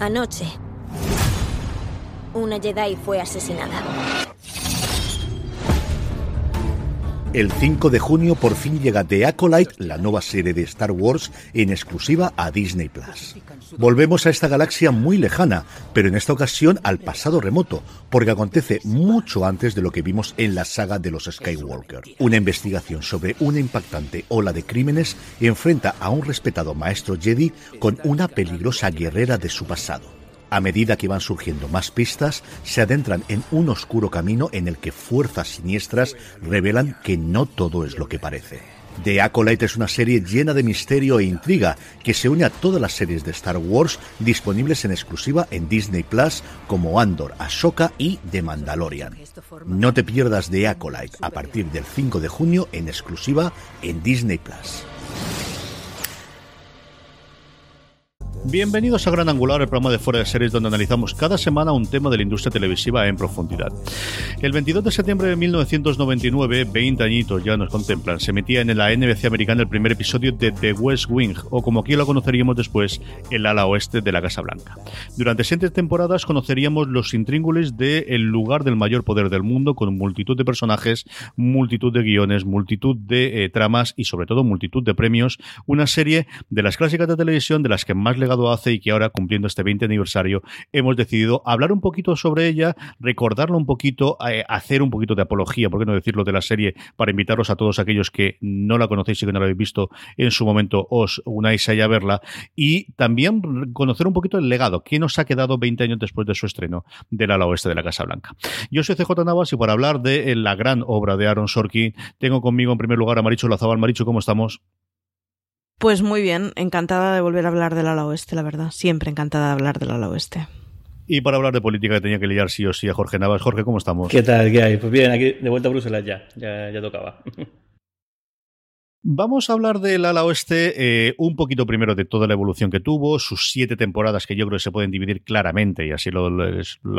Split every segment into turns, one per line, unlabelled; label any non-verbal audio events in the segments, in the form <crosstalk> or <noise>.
Anoche, una Jedi fue asesinada.
El 5 de junio por fin llega The Acolyte, la nueva serie de Star Wars, en exclusiva a Disney Plus. Volvemos a esta galaxia muy lejana, pero en esta ocasión al pasado remoto, porque acontece mucho antes de lo que vimos en la saga de los Skywalker. Una investigación sobre una impactante ola de crímenes enfrenta a un respetado maestro Jedi con una peligrosa guerrera de su pasado. A medida que van surgiendo más pistas, se adentran en un oscuro camino en el que fuerzas siniestras revelan que no todo es lo que parece. The Acolyte es una serie llena de misterio e intriga que se une a todas las series de Star Wars disponibles en exclusiva en Disney Plus como Andor, Ahsoka y The Mandalorian. No te pierdas The Acolyte a partir del 5 de junio en exclusiva en Disney Plus.
Bienvenidos a Gran Angular, el programa de fuera de series donde analizamos cada semana un tema de la industria televisiva en profundidad. El 22 de septiembre de 1999, 20 añitos ya nos contemplan, se emitía en la NBC americana el primer episodio de The West Wing, o como aquí lo conoceríamos después, el ala oeste de la Casa Blanca. Durante siete temporadas conoceríamos los intríngulis del el lugar del mayor poder del mundo, con multitud de personajes, multitud de guiones, multitud de eh, tramas y sobre todo multitud de premios. Una serie de las clásicas de televisión de las que más hace y que ahora, cumpliendo este 20 aniversario, hemos decidido hablar un poquito sobre ella, recordarlo un poquito, eh, hacer un poquito de apología, por qué no decirlo, de la serie, para invitaros a todos aquellos que no la conocéis y que no la habéis visto en su momento, os unáis ahí a verla, y también conocer un poquito el legado, qué nos ha quedado 20 años después de su estreno del ala oeste de la Casa Blanca. Yo soy CJ Navas y para hablar de la gran obra de Aaron Sorkin, tengo conmigo en primer lugar a Maricho Lazabal. Maricho, ¿cómo estamos?
Pues muy bien, encantada de volver a hablar del ala oeste, la verdad. Siempre encantada de hablar del ala oeste.
Y para hablar de política que tenía que liar sí o sí a Jorge Navas. Jorge, ¿cómo estamos?
¿Qué tal? ¿Qué hay? Pues bien, aquí de vuelta a Bruselas ya, ya, ya tocaba.
Vamos a hablar del ala oeste eh, un poquito primero de toda la evolución que tuvo, sus siete temporadas que yo creo que se pueden dividir claramente y así lo,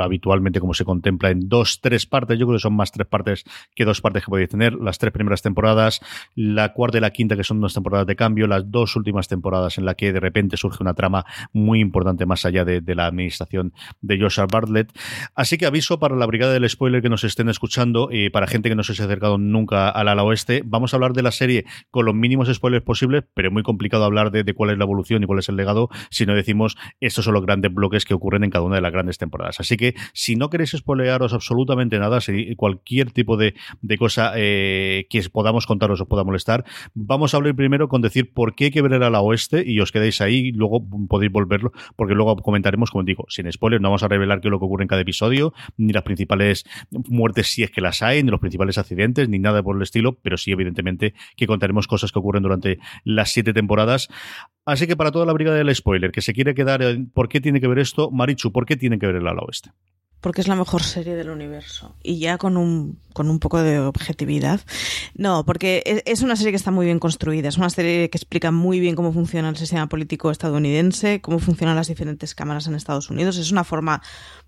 habitualmente como se contempla en dos, tres partes. Yo creo que son más tres partes que dos partes que podéis tener. Las tres primeras temporadas, la cuarta y la quinta que son dos temporadas de cambio, las dos últimas temporadas en la que de repente surge una trama muy importante más allá de, la administración de Joshua Bartlett. Así que aviso para la brigada del spoiler que nos estén escuchando y para gente que no se haya acercado nunca al ala oeste, vamos a hablar de la serie los mínimos spoilers posibles, pero es muy complicado hablar de, cuál es la evolución y cuál es el legado si no decimos estos son los grandes bloques que ocurren en cada una de las grandes temporadas. Así que si no queréis spoilearos absolutamente nada, si cualquier tipo de, cosa eh, que podamos contaros os pueda molestar, vamos a hablar primero con decir por qué hay que ver a la oeste y os quedéis ahí, y luego podéis volverlo, porque luego comentaremos, como digo, sin spoilers, no vamos a revelar qué es lo que ocurre en cada episodio, ni las principales muertes si es que las hay, ni los principales accidentes, ni nada por el estilo, pero sí, evidentemente, que contaremos cosas que ocurren durante las siete temporadas. Así que para toda la brigada del spoiler que se quiere quedar, ¿por qué tiene que ver esto? Marichu, ¿por qué tiene que ver el ala oeste?
Porque es la mejor serie del universo. Y ya con un, con un poco de objetividad. No, porque es una serie que está muy bien construida. Es una serie que explica muy bien cómo funciona el sistema político estadounidense, cómo funcionan las diferentes cámaras en Estados Unidos. Es una forma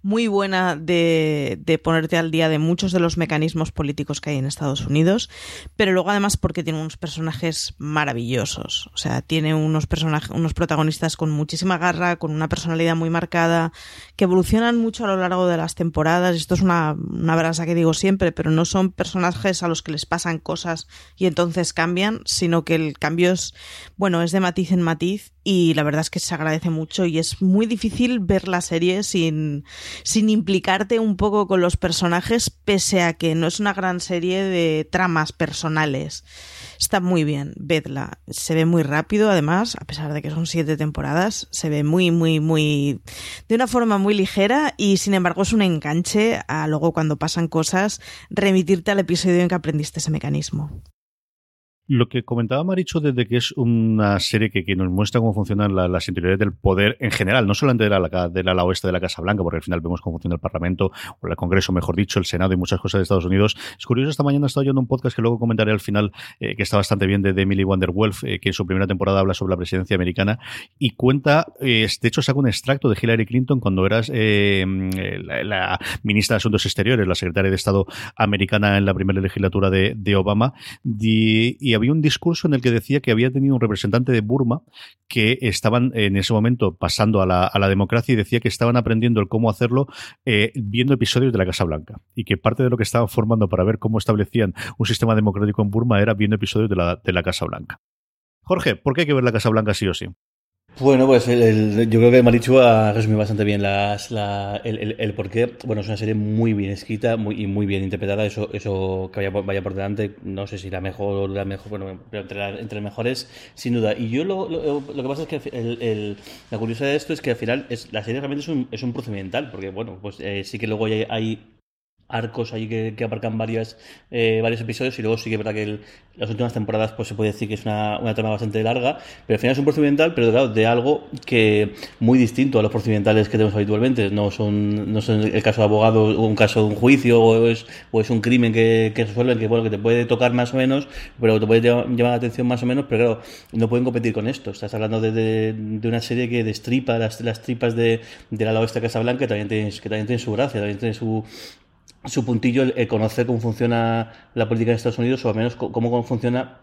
muy buena de, de, ponerte al día de muchos de los mecanismos políticos que hay en Estados Unidos, pero luego además porque tiene unos personajes maravillosos, o sea, tiene unos personajes, unos protagonistas con muchísima garra, con una personalidad muy marcada, que evolucionan mucho a lo largo de las temporadas, esto es una, una brasa que digo siempre, pero no son personajes a los que les pasan cosas y entonces cambian, sino que el cambio es, bueno, es de matiz en matiz y la verdad es que se agradece mucho y es muy difícil ver la serie sin, sin implicarte un poco con los personajes, pese a que no es una gran serie de tramas personales. Está muy bien, vedla. Se ve muy rápido, además, a pesar de que son siete temporadas, se ve muy, muy, muy. de una forma muy ligera y sin embargo un enganche a luego cuando pasan cosas remitirte al episodio en que aprendiste ese mecanismo.
Lo que comentaba Maricho desde que es una serie que, que nos muestra cómo funcionan la, las interioridades del poder en general, no solamente de la, del ala oeste de la Casa Blanca, porque al final vemos cómo funciona el Parlamento, o el Congreso, mejor dicho, el Senado y muchas cosas de Estados Unidos. Es curioso, esta mañana he estado oyendo un podcast que luego comentaré al final, eh, que está bastante bien, de, Emily Wonderwolf, eh, que en su primera temporada habla sobre la presidencia americana y cuenta, eh, de hecho saca un extracto de Hillary Clinton cuando eras eh, la, la, ministra de Asuntos Exteriores, la secretaria de Estado americana en la primera legislatura de, de Obama, y, y había un discurso en el que decía que había tenido un representante de Burma que estaban en ese momento pasando a la, a la democracia y decía que estaban aprendiendo el cómo hacerlo eh, viendo episodios de la Casa Blanca y que parte de lo que estaban formando para ver cómo establecían un sistema democrático en Burma era viendo episodios de la, de la Casa Blanca. Jorge, ¿por qué hay que ver la Casa Blanca sí o sí?
Bueno, pues el, yo creo que Marichu ha resumido bastante bien las, la, el, el, el, por qué. Bueno, es una serie muy bien escrita muy, y muy bien interpretada. Eso, eso que vaya, vaya por delante, no sé si la mejor la mejor, bueno, pero entre, la, entre mejores, sin duda. Y yo lo, que pasa es que la curiosidad de esto es que al final es, la serie realmente es un, es un procedimental, porque bueno, pues eh, sí que luego hay arcos ahí que, que abarcan varias, eh, varios episodios y luego sí que es verdad que las últimas temporadas pues se puede decir que es una, una, trama bastante larga, pero al final es un procedimental, pero claro, de algo que muy distinto a los procedimentales que tenemos habitualmente. No son, no son el caso de abogado o un caso de un juicio o es, o es un crimen que, que resuelven que bueno que te puede tocar más o menos, pero te puede llamar la atención más o menos, pero claro, no pueden competir con esto. Estás hablando de, de, de una serie que destripa las, las tripas de, de la oeste Casablanca, que también tiene, que también tiene su gracia, también tiene su, su puntillo el, conocer cómo funciona la política de Estados Unidos o al menos cómo funciona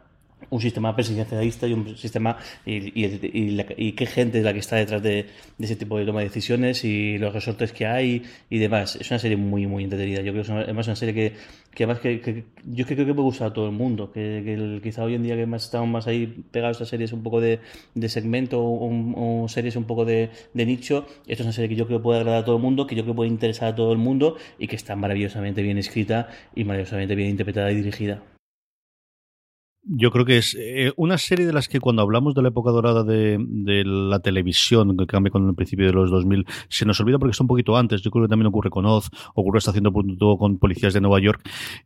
un sistema presidencialista y un sistema y, qué gente es la que está detrás de, de, ese tipo de toma de decisiones y los resortes que hay y demás. Es una serie muy, muy entretenida. Yo creo que es una, una serie que, que además que, yo creo que puede gustar a todo el mundo. Que, que quizá hoy en día que más estamos más ahí pegados a series un poco de, de segmento o, o, series un poco de, de, nicho, esto es una serie que yo creo que puede agradar a todo el mundo, que yo creo que puede interesar a todo el mundo y que está maravillosamente bien escrita y maravillosamente bien interpretada y dirigida.
Yo creo que es eh, una serie de las que cuando hablamos de la época dorada de, la televisión, que cambia con el principio de los 2000, se nos olvida porque está un poquito antes. Yo creo que también ocurre con Oz, ocurre hasta haciendo punto con Policías de Nueva York,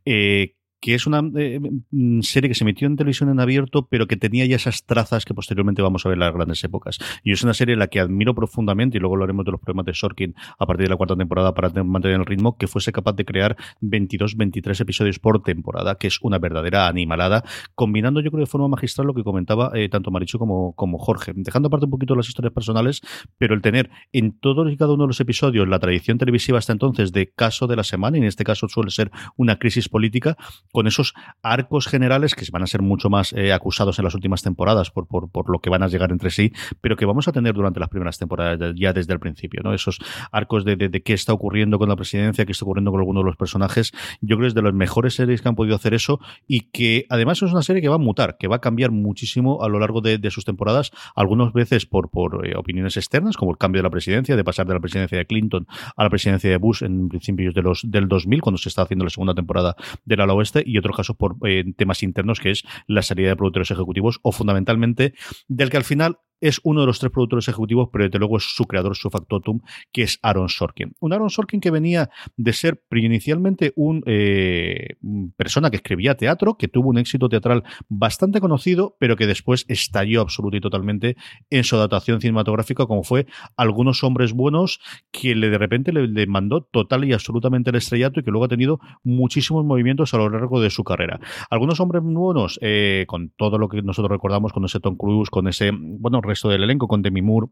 eh, que es una eh, mm, serie que se emitió en televisión en abierto, pero que tenía ya esas trazas que posteriormente vamos a ver en las grandes épocas. Y es una serie en la que admiro profundamente, y luego hablaremos de los problemas de Sorkin a partir de la cuarta temporada para mantener el ritmo, que fuese capaz de crear 22, 23 episodios por temporada, que es una verdadera animalada, combinando yo creo de forma magistral lo que comentaba eh, tanto Marichu como, como Jorge, dejando aparte un poquito las historias personales, pero el tener en todos y cada uno de los episodios la tradición televisiva hasta entonces de caso de la semana, y en este caso suele ser una crisis política, con esos arcos generales que van a ser mucho más eh, acusados en las últimas temporadas por, por, por, lo que van a llegar entre sí, pero que vamos a tener durante las primeras temporadas ya desde el principio, ¿no? Esos arcos de, de, qué está ocurriendo con la presidencia, qué está ocurriendo con algunos de los personajes. Yo creo que es de las mejores series que han podido hacer eso y que además es una serie que va a mutar, que va a cambiar muchísimo a lo largo de, de sus temporadas, algunas veces por, por eh, opiniones externas, como el cambio de la presidencia, de pasar de la presidencia de Clinton a la presidencia de Bush en principios de los, del 2000, cuando se está haciendo la segunda temporada del ala oeste, y otro caso por eh, temas internos, que es la salida de productores ejecutivos, o fundamentalmente del que al final es uno de los tres productores ejecutivos, pero desde luego es su creador, su factotum, que es Aaron Sorkin. Un Aaron Sorkin que venía de ser inicialmente un eh, persona que escribía teatro, que tuvo un éxito teatral bastante conocido, pero que después estalló absoluto y totalmente en su adaptación cinematográfica, como fue Algunos Hombres Buenos, que le de repente le, le mandó total y absolutamente el estrellato y que luego ha tenido muchísimos movimientos a lo largo de su carrera. Algunos Hombres Buenos, eh, con todo lo que nosotros recordamos, con ese Tom Cruise, con ese, bueno, resto del elenco, con Demi Moore,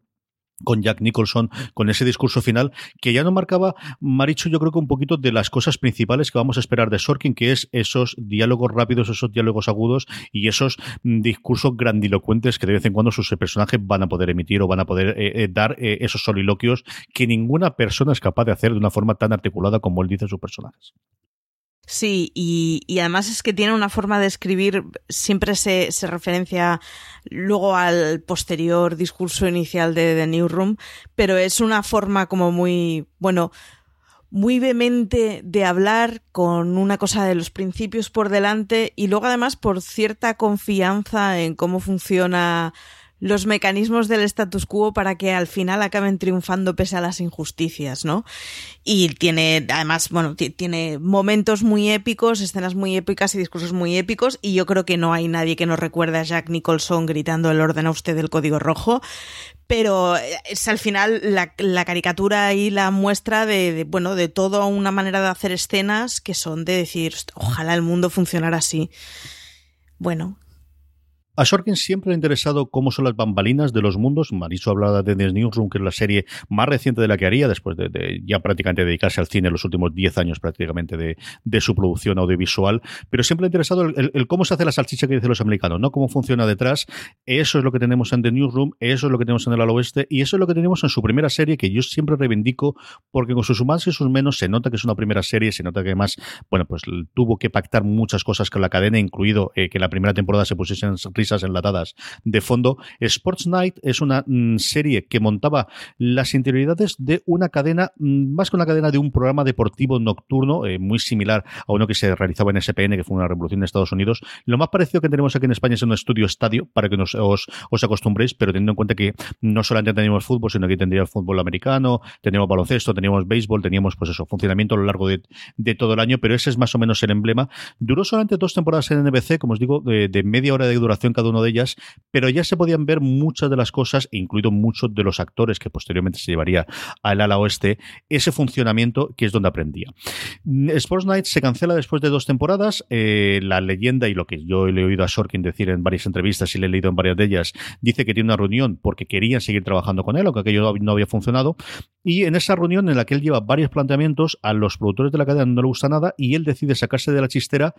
con Jack Nicholson, con ese discurso final, que ya no marcaba, Maricho, yo creo que un poquito de las cosas principales que vamos a esperar de Sorkin, que es esos diálogos rápidos, esos diálogos agudos y esos discursos grandilocuentes que de vez en cuando sus personajes van a poder emitir o van a poder eh, eh, dar eh, esos soliloquios que ninguna persona es capaz de hacer de una forma tan articulada como él dice sus personajes.
Sí, y, además es que tiene una forma de escribir, siempre se, se, referencia luego al posterior discurso inicial de The Newsroom, pero es una forma como muy, bueno, muy vehemente de hablar con una cosa de los principios por delante y luego además por cierta confianza en cómo funciona los mecanismos del status quo para que al final acaben triunfando pese a las injusticias, ¿no? Y tiene, además, bueno, tiene momentos muy épicos, escenas muy épicas y discursos muy épicos, y yo creo que no hay nadie que nos recuerde a Jack Nicholson gritando el orden a usted del código rojo, pero es al final la, la caricatura y la muestra de, de, bueno, de toda una manera de hacer escenas que son de decir, ojalá el mundo funcionara así. Bueno,
A Sorkin siempre le ha interesado cómo son las bambalinas de los mundos. Mariso hablaba de The Newsroom, que es la serie más reciente de la que haría, después de, ya prácticamente dedicarse al cine en los últimos 10 años prácticamente de, su producción audiovisual. Pero siempre le ha interesado el, cómo se hace la salchicha que dicen los americanos, ¿no? Cómo funciona detrás. Eso es lo que tenemos en The Newsroom, eso es lo que tenemos en el Al Oeste, y eso es lo que tenemos en su primera serie, que yo siempre reivindico, porque con sus más y sus menos se nota que es una primera serie, se nota que además, bueno, pues tuvo que pactar muchas cosas con la cadena, incluido eh, que la primera temporada se pusiesen risas enlatadas de fondo. Sports Night es una mm, serie que montaba las interioridades de una cadena, mm, más que una cadena de un programa deportivo nocturno, eh, muy similar a uno que se realizaba en SPN, que fue una revolución en Estados Unidos. Lo más parecido que tenemos aquí en España es un estudio estadio, para que nos, os, acostumbréis, pero teniendo en cuenta que no solamente teníamos fútbol, sino que tendríamos fútbol americano, teníamos baloncesto, teníamos béisbol, teníamos pues eso, funcionamiento a lo largo de, todo el año, pero ese es más o menos el emblema. Duró solamente dos temporadas en NBC, como os digo, de, de media hora de duración cada uno de ellas, pero ya se podían ver muchas de las cosas, incluido muchos de los actores que posteriormente se llevaría al ala oeste, ese funcionamiento que es donde aprendía. Sports Night se cancela después de dos temporadas. Eh, la leyenda y lo que yo le he oído a Sorkin decir en varias entrevistas y le he leído en varias de ellas, dice que tiene una reunión porque querían seguir trabajando con él, aunque aquello no había funcionado. Y en esa reunión en la que él lleva varios planteamientos, a los productores de la cadena no le gusta nada y él decide sacarse de la chistera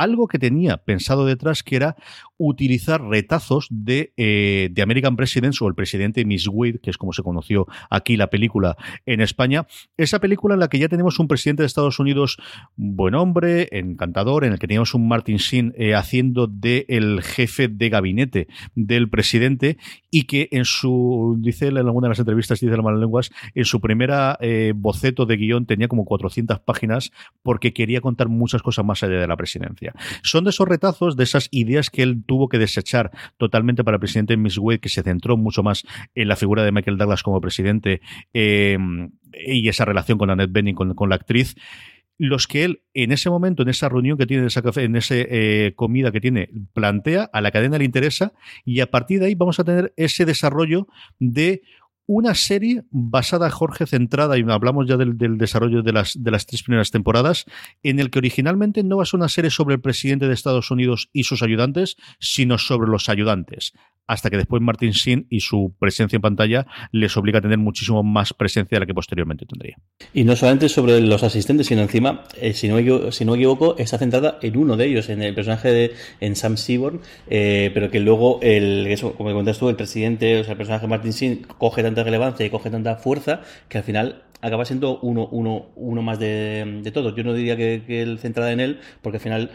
algo que tenía pensado detrás, que era utilizar retazos de, eh, American Presidents o el presidente Miss Wade, que es como se conoció aquí la película en España. Esa película en la que ya tenemos un presidente de Estados Unidos buen hombre, encantador, en el que teníamos un Martin Sheen eh, haciendo de el jefe de gabinete del presidente y que en su, dice en alguna de las entrevistas, dice las malas lenguas, en su primera eh, boceto de guion tenía como 400 páginas porque quería contar muchas cosas más allá de la presidencia. Son de esos retazos, de esas ideas que él tuvo que desechar totalmente para el presidente Miss Wade, que se centró mucho más en la figura de Michael Douglas como presidente em, y esa relación con Annette Bening, con, con la actriz. Los que él en ese momento, en esa reunión que tiene, en esa, eh, comida que tiene, plantea, a la cadena le interesa y a partir de ahí vamos a tener ese desarrollo de una serie basada, Jorge, centrada, y hablamos ya del, desarrollo de las, de las tres primeras temporadas, en el que originalmente no va a ser una serie sobre el presidente de Estados Unidos y sus ayudantes, sino sobre los ayudantes hasta que después Martin Sin y su presencia en pantalla les obliga a tener muchísimo más presencia de la que posteriormente tendría.
Y no solamente sobre los asistentes, sino encima, eh, si, no, si no me equivoco, está centrada en uno de ellos, en el personaje de en Sam Seaborn, eh, pero que luego, el, eso, como comentas tú, el presidente, o sea, el personaje de Martin Sin coge tanta relevancia y coge tanta fuerza que al final acaba siendo uno, uno, uno más de, de todos. Yo no diría que, que el centrada en él, porque al final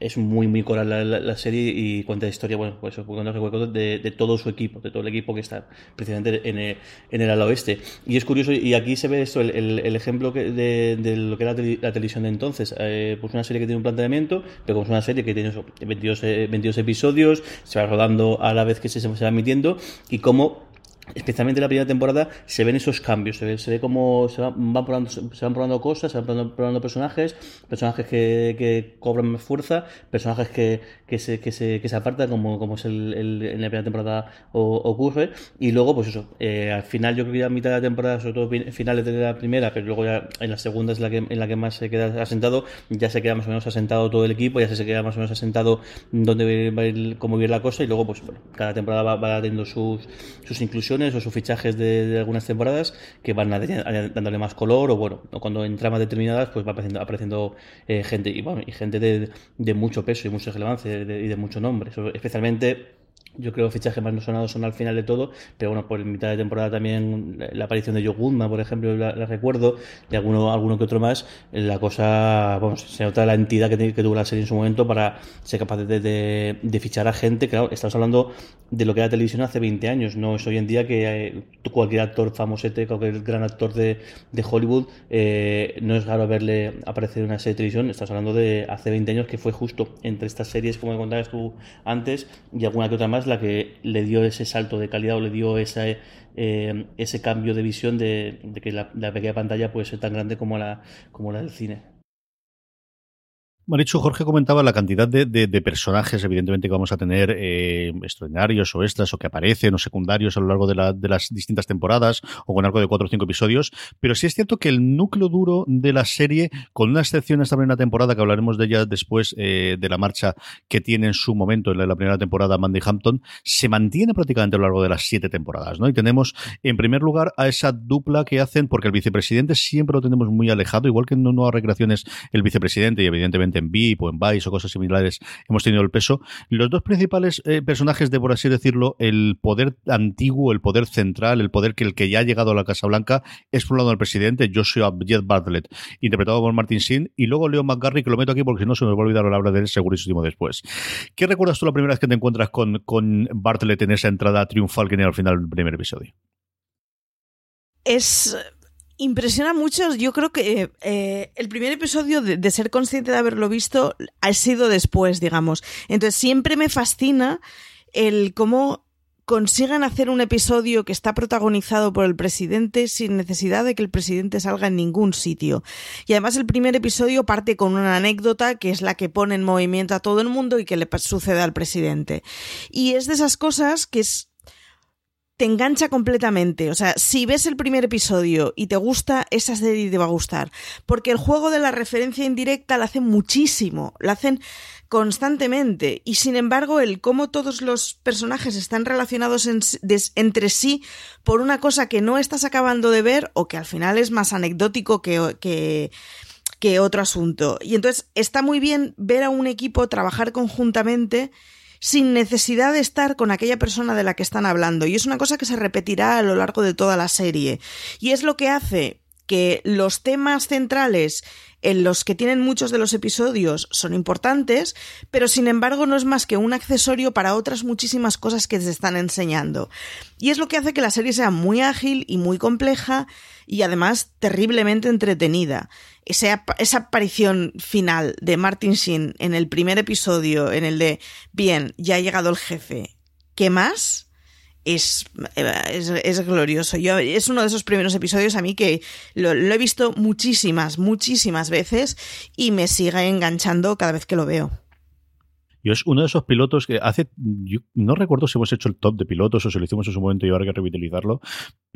es muy, muy coral la, serie y cuenta historia, bueno, pues de, de todo su equipo, de todo el equipo que está precisamente en el, en el ala oeste. Y es curioso, y aquí se ve esto, el, ejemplo de, lo que era la, televisión de entonces. Eh, pues una serie que tiene un planteamiento, pero como es una serie que tiene 22, 22 episodios, se va rodando a la vez que se, se va emitiendo, y cómo especialmente en la primera temporada, se ven esos cambios, se ve, se ve cómo se van, probando, se van probando cosas, se van probando, personajes, personajes que, que, cobran más fuerza, personajes que, que, se, que, se, que se apartan, como, como es el, en la primera temporada ocurre, y luego, pues eso, eh, al final yo creo que ya a mitad de la temporada, sobre todo finales de la primera, pero luego ya en la segunda es la que, en la que más se queda asentado, ya se queda más o menos asentado todo el equipo, ya se queda más o menos asentado dónde va a ir, cómo vivir la cosa, y luego, pues bueno, cada temporada va, va teniendo sus, sus inclusiones, o sus fichajes de, algunas temporadas que van dándole más color o bueno, cuando en tramas determinadas pues va apareciendo, eh, gente y bueno, y gente de, de, mucho peso y mucha relevancia y de, mucho nombre, especialmente yo creo que fichajes más no sonados son al final de todo, pero bueno, por mitad de temporada también la aparición de Joe por ejemplo, la, recuerdo, y alguno, alguno que otro más, la cosa, vamos, se nota la entidad que, que tuvo la serie en su momento para ser capaz de, de, fichar a gente, claro, estamos hablando de lo que era televisión hace 20 años, no es hoy en día que eh, cualquier actor famosete, cualquier gran actor de, de Hollywood, eh, no es raro verle aparecer en una serie de televisión, estamos hablando de hace 20 años que fue justo entre estas series, como me contabas tú antes, y alguna que otra más, la que le dio ese salto de calidad o le dio ese, eh, ese cambio de visión de, que la, pequeña pantalla puede ser tan grande como la, como la del cine.
Marichu, Jorge comentaba la cantidad de, personajes, evidentemente, que vamos a tener eh, extraordinarios o extras o que aparecen o secundarios a lo largo de, las distintas temporadas o con algo de cuatro o cinco episodios, pero sí es cierto que el núcleo duro de la serie, con una excepción esta primera temporada, que hablaremos de ella después eh, de la marcha que tiene en su momento en la, primera temporada Mandy Hampton, se mantiene prácticamente a lo largo de las siete temporadas, ¿no? Y tenemos, en primer lugar, a esa dupla que hacen, porque el vicepresidente siempre lo tenemos muy alejado, igual que en nuevas recreaciones el vicepresidente y evidentemente en VIP o en Vice o cosas similares hemos tenido el peso. Los dos principales eh, personajes de, por así decirlo, el poder antiguo, el poder central, el poder que el que ya ha llegado a la Casa Blanca es por un lado el presidente, Joshua Jet Bartlett, interpretado por Martin Sheen, y luego Leo McGarry, que lo meto aquí porque si no se me va a olvidar hablar de él segurísimo después. ¿Qué recuerdas tú la primera vez que te encuentras con, con Bartlett en esa entrada triunfal que tiene al final del primer episodio?
Es Impresiona mucho. Yo creo que eh, el primer episodio de, ser consciente de haberlo visto ha sido después, digamos. Entonces siempre me fascina el cómo consiguen hacer un episodio que está protagonizado por el presidente sin necesidad de que el presidente salga en ningún sitio. Y además el primer episodio parte con una anécdota que es la que pone en movimiento a todo el mundo y que le sucede al presidente. Y es de esas cosas que es te engancha completamente. O sea, si ves el primer episodio y te gusta, esa serie te va a gustar. Porque el juego de la referencia indirecta la hacen muchísimo, la hacen constantemente. Y sin embargo, el cómo todos los personajes están relacionados entre sí por una cosa que no estás acabando de ver o que al final es más anecdótico que, que, que otro asunto. Y entonces está muy bien ver a un equipo trabajar conjuntamente sin necesidad de estar con aquella persona de la que están hablando. Y es una cosa que se repetirá a lo largo de toda la serie. Y es lo que hace que los temas centrales en los que tienen muchos de los episodios son importantes, pero sin embargo no es más que un accesorio para otras muchísimas cosas que se están enseñando. Y es lo que hace que la serie sea muy ágil y muy compleja y además terriblemente entretenida. Esa, esa aparición final de Martin Sheen en el primer episodio, en el de, bien, ya ha llegado el jefe, ¿qué más? Es, es, glorioso. Yo, es uno de esos primeros episodios a mí que lo, he visto muchísimas, muchísimas veces y me sigue enganchando cada vez que lo veo.
Yo es uno de esos pilotos que hace, no recuerdo si hemos hecho el top de pilotos o si lo hicimos en su momento y ahora hay que revitalizarlo,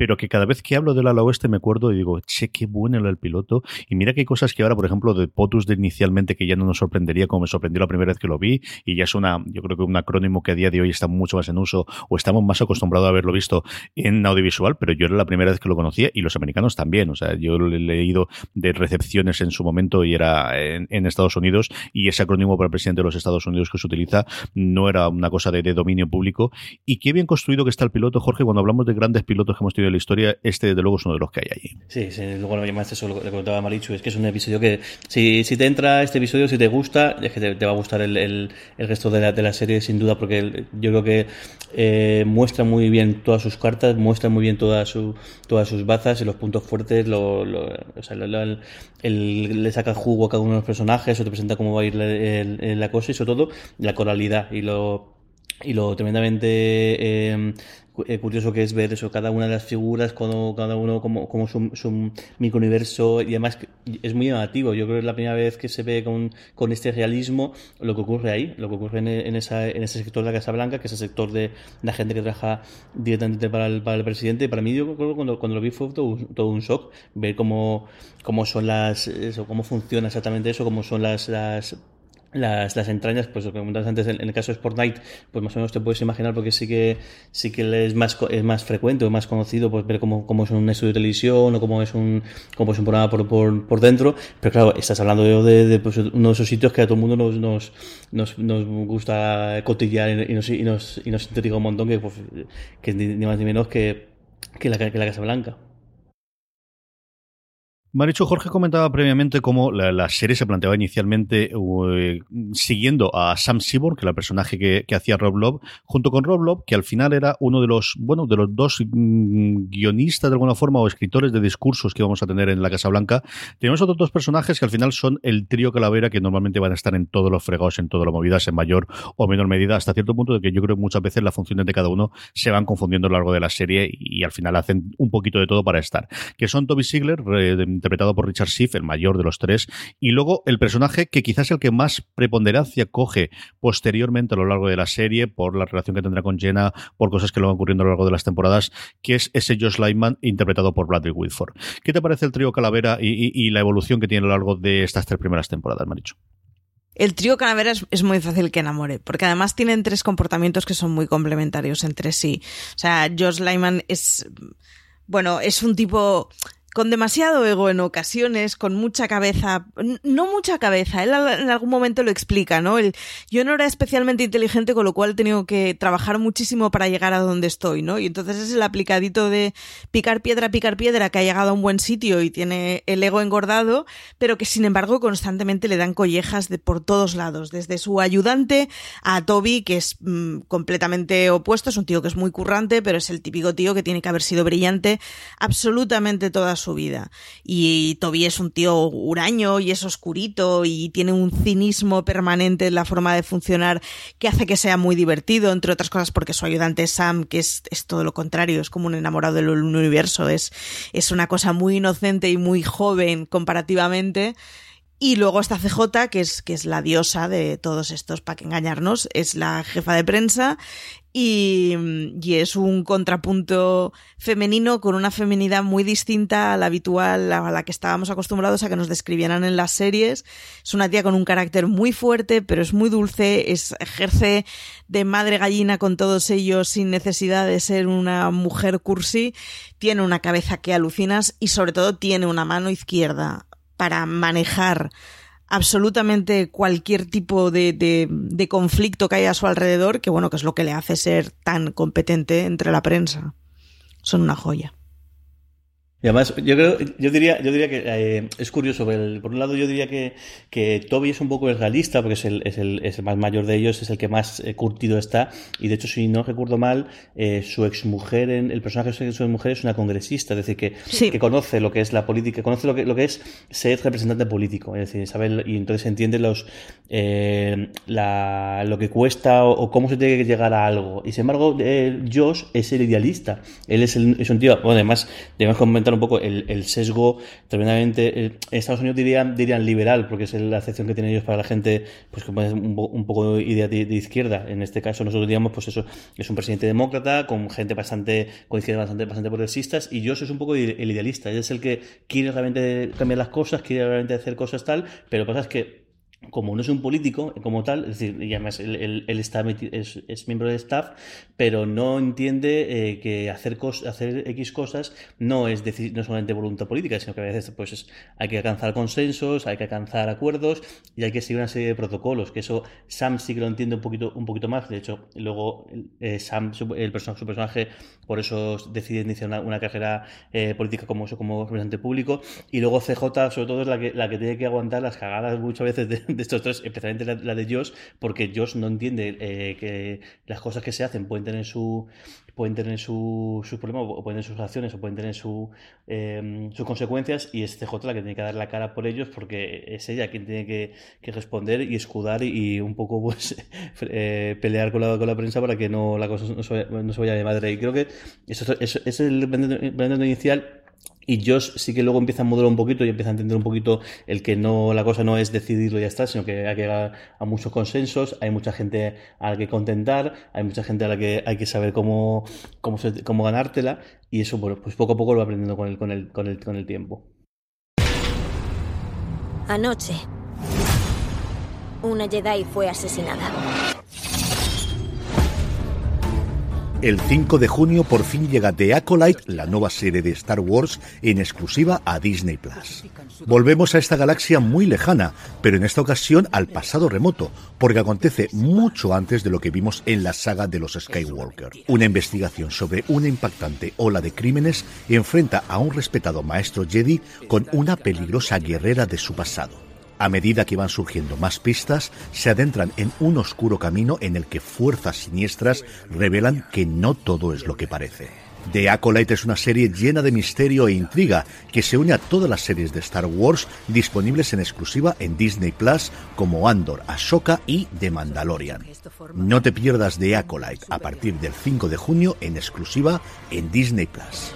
pero que cada vez que hablo del ala oeste me acuerdo y digo, che, qué bueno era el piloto. Y mira que hay cosas que ahora, por ejemplo, de POTUS de inicialmente que ya no nos sorprendería como me sorprendió la primera vez que lo vi y ya es una, yo creo que un acrónimo que a día de hoy está mucho más en uso o estamos más acostumbrados a haberlo visto en audiovisual, pero yo era la primera vez que lo conocía y los americanos también. O sea, yo lo he leído de recepciones en su momento y era en, Estados Unidos y ese acrónimo para el presidente de los Estados Unidos que se utiliza no era una cosa de, dominio público. Y qué bien construido que está el piloto, Jorge, cuando hablamos de grandes pilotos que hemos tenido la historia, este desde luego es uno de los que hay allí.
Sí, sí luego lo llamaste eso, lo que contaba Marichu, es que es un episodio que si, si te entra este episodio, si te gusta, es que te, va a gustar el, el, resto de la, de la, serie sin duda, porque yo creo que eh, muestra muy bien todas sus cartas, muestra muy bien todas su, todas sus bazas y los puntos fuertes, lo, o sea, le saca jugo a cada uno de los personajes, o te presenta cómo va a ir la, cosa y sobre todo la coralidad y lo y lo tremendamente eh, curioso que es ver eso, cada una de las figuras, como, cada uno como, como su, su microuniverso y además es muy llamativo. Yo creo que es la primera vez que se ve con, este realismo lo que ocurre ahí, lo que ocurre en, ese sector de la Casa Blanca, que es el sector de la gente que trabaja directamente para el, para el presidente. Para mí, yo creo que cuando, cuando lo vi fue todo, todo un shock ver cómo, cómo son las, eso, cómo funciona exactamente eso, cómo son las, las las, las entrañas, pues lo que comentabas antes, en, el caso de Sport Night, pues más o menos te puedes imaginar porque sí que sí que es más es más frecuente o más conocido pues ver cómo, cómo es un estudio de televisión o cómo es un cómo es un programa por, por, por dentro, pero claro, estás hablando de, de, pues, uno de esos sitios que a todo el mundo nos, nos, nos, nos gusta cotillar y nos, y nos, y nos un montón que, pues, que ni más ni menos que, que, la, que la Casa Blanca.
Marichu, Jorge comentaba previamente cómo la, serie se planteaba inicialmente eh, siguiendo a Sam Seaborn, que era el personaje que, hacía Rob Love, junto con Rob Love, que al final era uno de los, bueno, de los dos mm, guionistas de alguna forma o escritores de discursos que vamos a tener en la Casa Blanca. Tenemos otros dos personajes que al final son el trío calavera que normalmente van a estar en todos los fregados, en todas las movidas, en mayor o menor medida, hasta cierto punto de que yo creo que muchas veces las funciones de cada uno se van confundiendo a lo largo de la serie y, al final hacen un poquito de todo para estar. Que son Toby Sigler, interpretado por Richard Schiff, el mayor de los tres, y luego el personaje que quizás es el que más preponderancia coge posteriormente a lo largo de la serie, por la relación que tendrá con Jenna, por cosas que lo van ocurriendo a lo largo de las temporadas, que es ese Josh Lyman interpretado por Bradley Whitford. ¿Qué te parece el trío Calavera y, la evolución que tiene a lo largo de estas tres primeras temporadas, Maricho?
El trío Calavera es, muy fácil que enamore, porque además tienen tres comportamientos que son muy complementarios entre sí. O sea, Josh Lyman es, bueno, es un tipo con demasiado ego en ocasiones, con mucha cabeza, no mucha cabeza, él en algún momento lo explica, ¿no? yo no era especialmente inteligente, con lo cual he tenido que trabajar muchísimo para llegar a donde estoy, ¿no? Y entonces es el aplicadito de picar piedra, picar piedra, que ha llegado a un buen sitio y tiene el ego engordado, pero que sin embargo constantemente le dan collejas de por todos lados, desde su ayudante a Toby, que es mm, completamente opuesto, es un tío que es muy currante, pero es el típico tío que tiene que haber sido brillante absolutamente todas su vida. Y Toby es un tío huraño y es oscurito y tiene un cinismo permanente en la forma de funcionar que hace que sea muy divertido, entre otras cosas porque su ayudante Sam, que es, es todo lo contrario, es como un enamorado del universo, es, es una cosa muy inocente y muy joven comparativamente. Y luego está CJ, que es, que es la diosa de todos estos, para que engañarnos, es la jefa de prensa y, es un contrapunto femenino con una feminidad muy distinta a la habitual, a la que estábamos acostumbrados a que nos describieran en las series. Es una tía con un carácter muy fuerte, pero es muy dulce, ejerce de madre gallina con todos ellos sin necesidad de ser una mujer cursi, tiene una cabeza que alucinas y sobre todo tiene una mano izquierda para manejar absolutamente cualquier tipo de, de, conflicto que haya a su alrededor, que bueno, que es lo que le hace ser tan competente entre la prensa. Son una joya.
Y además, yo creo, yo diría, yo diría que eh, es curioso. por un lado, yo diría que, que Toby es un poco el realista, porque es el, es el, es el más mayor de ellos, es el que más eh, curtido está. Y de hecho, si no recuerdo mal, eh, su exmujer, en, el personaje de su exmujer es una congresista, es decir, que, que conoce lo que es la política, conoce lo que, lo que es ser representante político. Es decir, sabe, y entonces entiende los, eh, la, lo que cuesta o, cómo se tiene que llegar a algo. Y sin embargo, Josh es el idealista. Él es, el, es un tío, bueno, además, debemos comentar un poco el, sesgo tremendamente. en Estados Unidos dirían, dirían liberal, porque es la acepción que tienen ellos para la gente, pues que es un, poco idea de, izquierda. En este caso, nosotros diríamos, pues eso, es un presidente demócrata, con gente bastante, con izquierdas bastante, bastante progresistas, y yo soy un poco el idealista. Él es el que quiere realmente cambiar las cosas, quiere realmente hacer cosas tal, pero pasa es que como no es un político como tal, es decir, y además él, está es, miembro del staff, pero no entiende eh, que hacer, hacer X cosas no es decir, no solamente voluntad política, sino que a veces pues, hay que alcanzar consensos, hay que alcanzar acuerdos y hay que seguir una serie de protocolos, que eso Sam sí que lo entiende un poquito, un poquito más, de hecho, luego eh, Sam, su, el su personaje, por eso decide iniciar una, carrera eh, política como, como representante público, y luego CJ, sobre todo, es la que, la que tiene que aguantar las cagadas muchas veces de <laughs> de estos tres, especialmente la, de Josh, porque Josh no entiende eh, que las cosas que se hacen pueden tener su pueden tener sus problemas o pueden tener sus acciones o pueden tener su, em, sus consecuencias y es CJ la que tiene que dar la cara por ellos porque es ella quien tiene que, responder y escudar y, un poco pues <laughs> eh, pelear con la, con la prensa para que no la cosa no se, vaya de madre. Y creo que eso, es el planteamiento inicial y Josh sí que luego empieza a modular un poquito y empieza a entender un poquito el que no la cosa no es decidirlo y ya está, sino que hay que llegar a muchos consensos, hay mucha gente a la que contentar, hay mucha gente a la que hay que saber cómo, cómo, cómo ganártela y eso bueno, pues poco a poco lo va aprendiendo con el, con el, con el, con el tiempo.
Anoche, una Jedi fue asesinada.
El 5 de junio por fin llega The Acolyte, la nueva serie de Star Wars, en exclusiva a Disney Plus. Volvemos a esta galaxia muy lejana, pero en esta ocasión al pasado remoto, porque acontece mucho antes de lo que vimos en la saga de los Skywalker. Una investigación sobre una impactante ola de crímenes enfrenta a un respetado maestro Jedi con una peligrosa guerrera de su pasado. A medida que van surgiendo más pistas, se adentran en un oscuro camino en el que fuerzas siniestras revelan que no todo es lo que parece. The Acolyte es una serie llena de misterio e intriga que se une a todas las series de Star Wars disponibles en exclusiva en Disney Plus como Andor, Ashoka y The Mandalorian. No te pierdas The Acolyte a partir del 5 de junio en exclusiva en Disney Plus.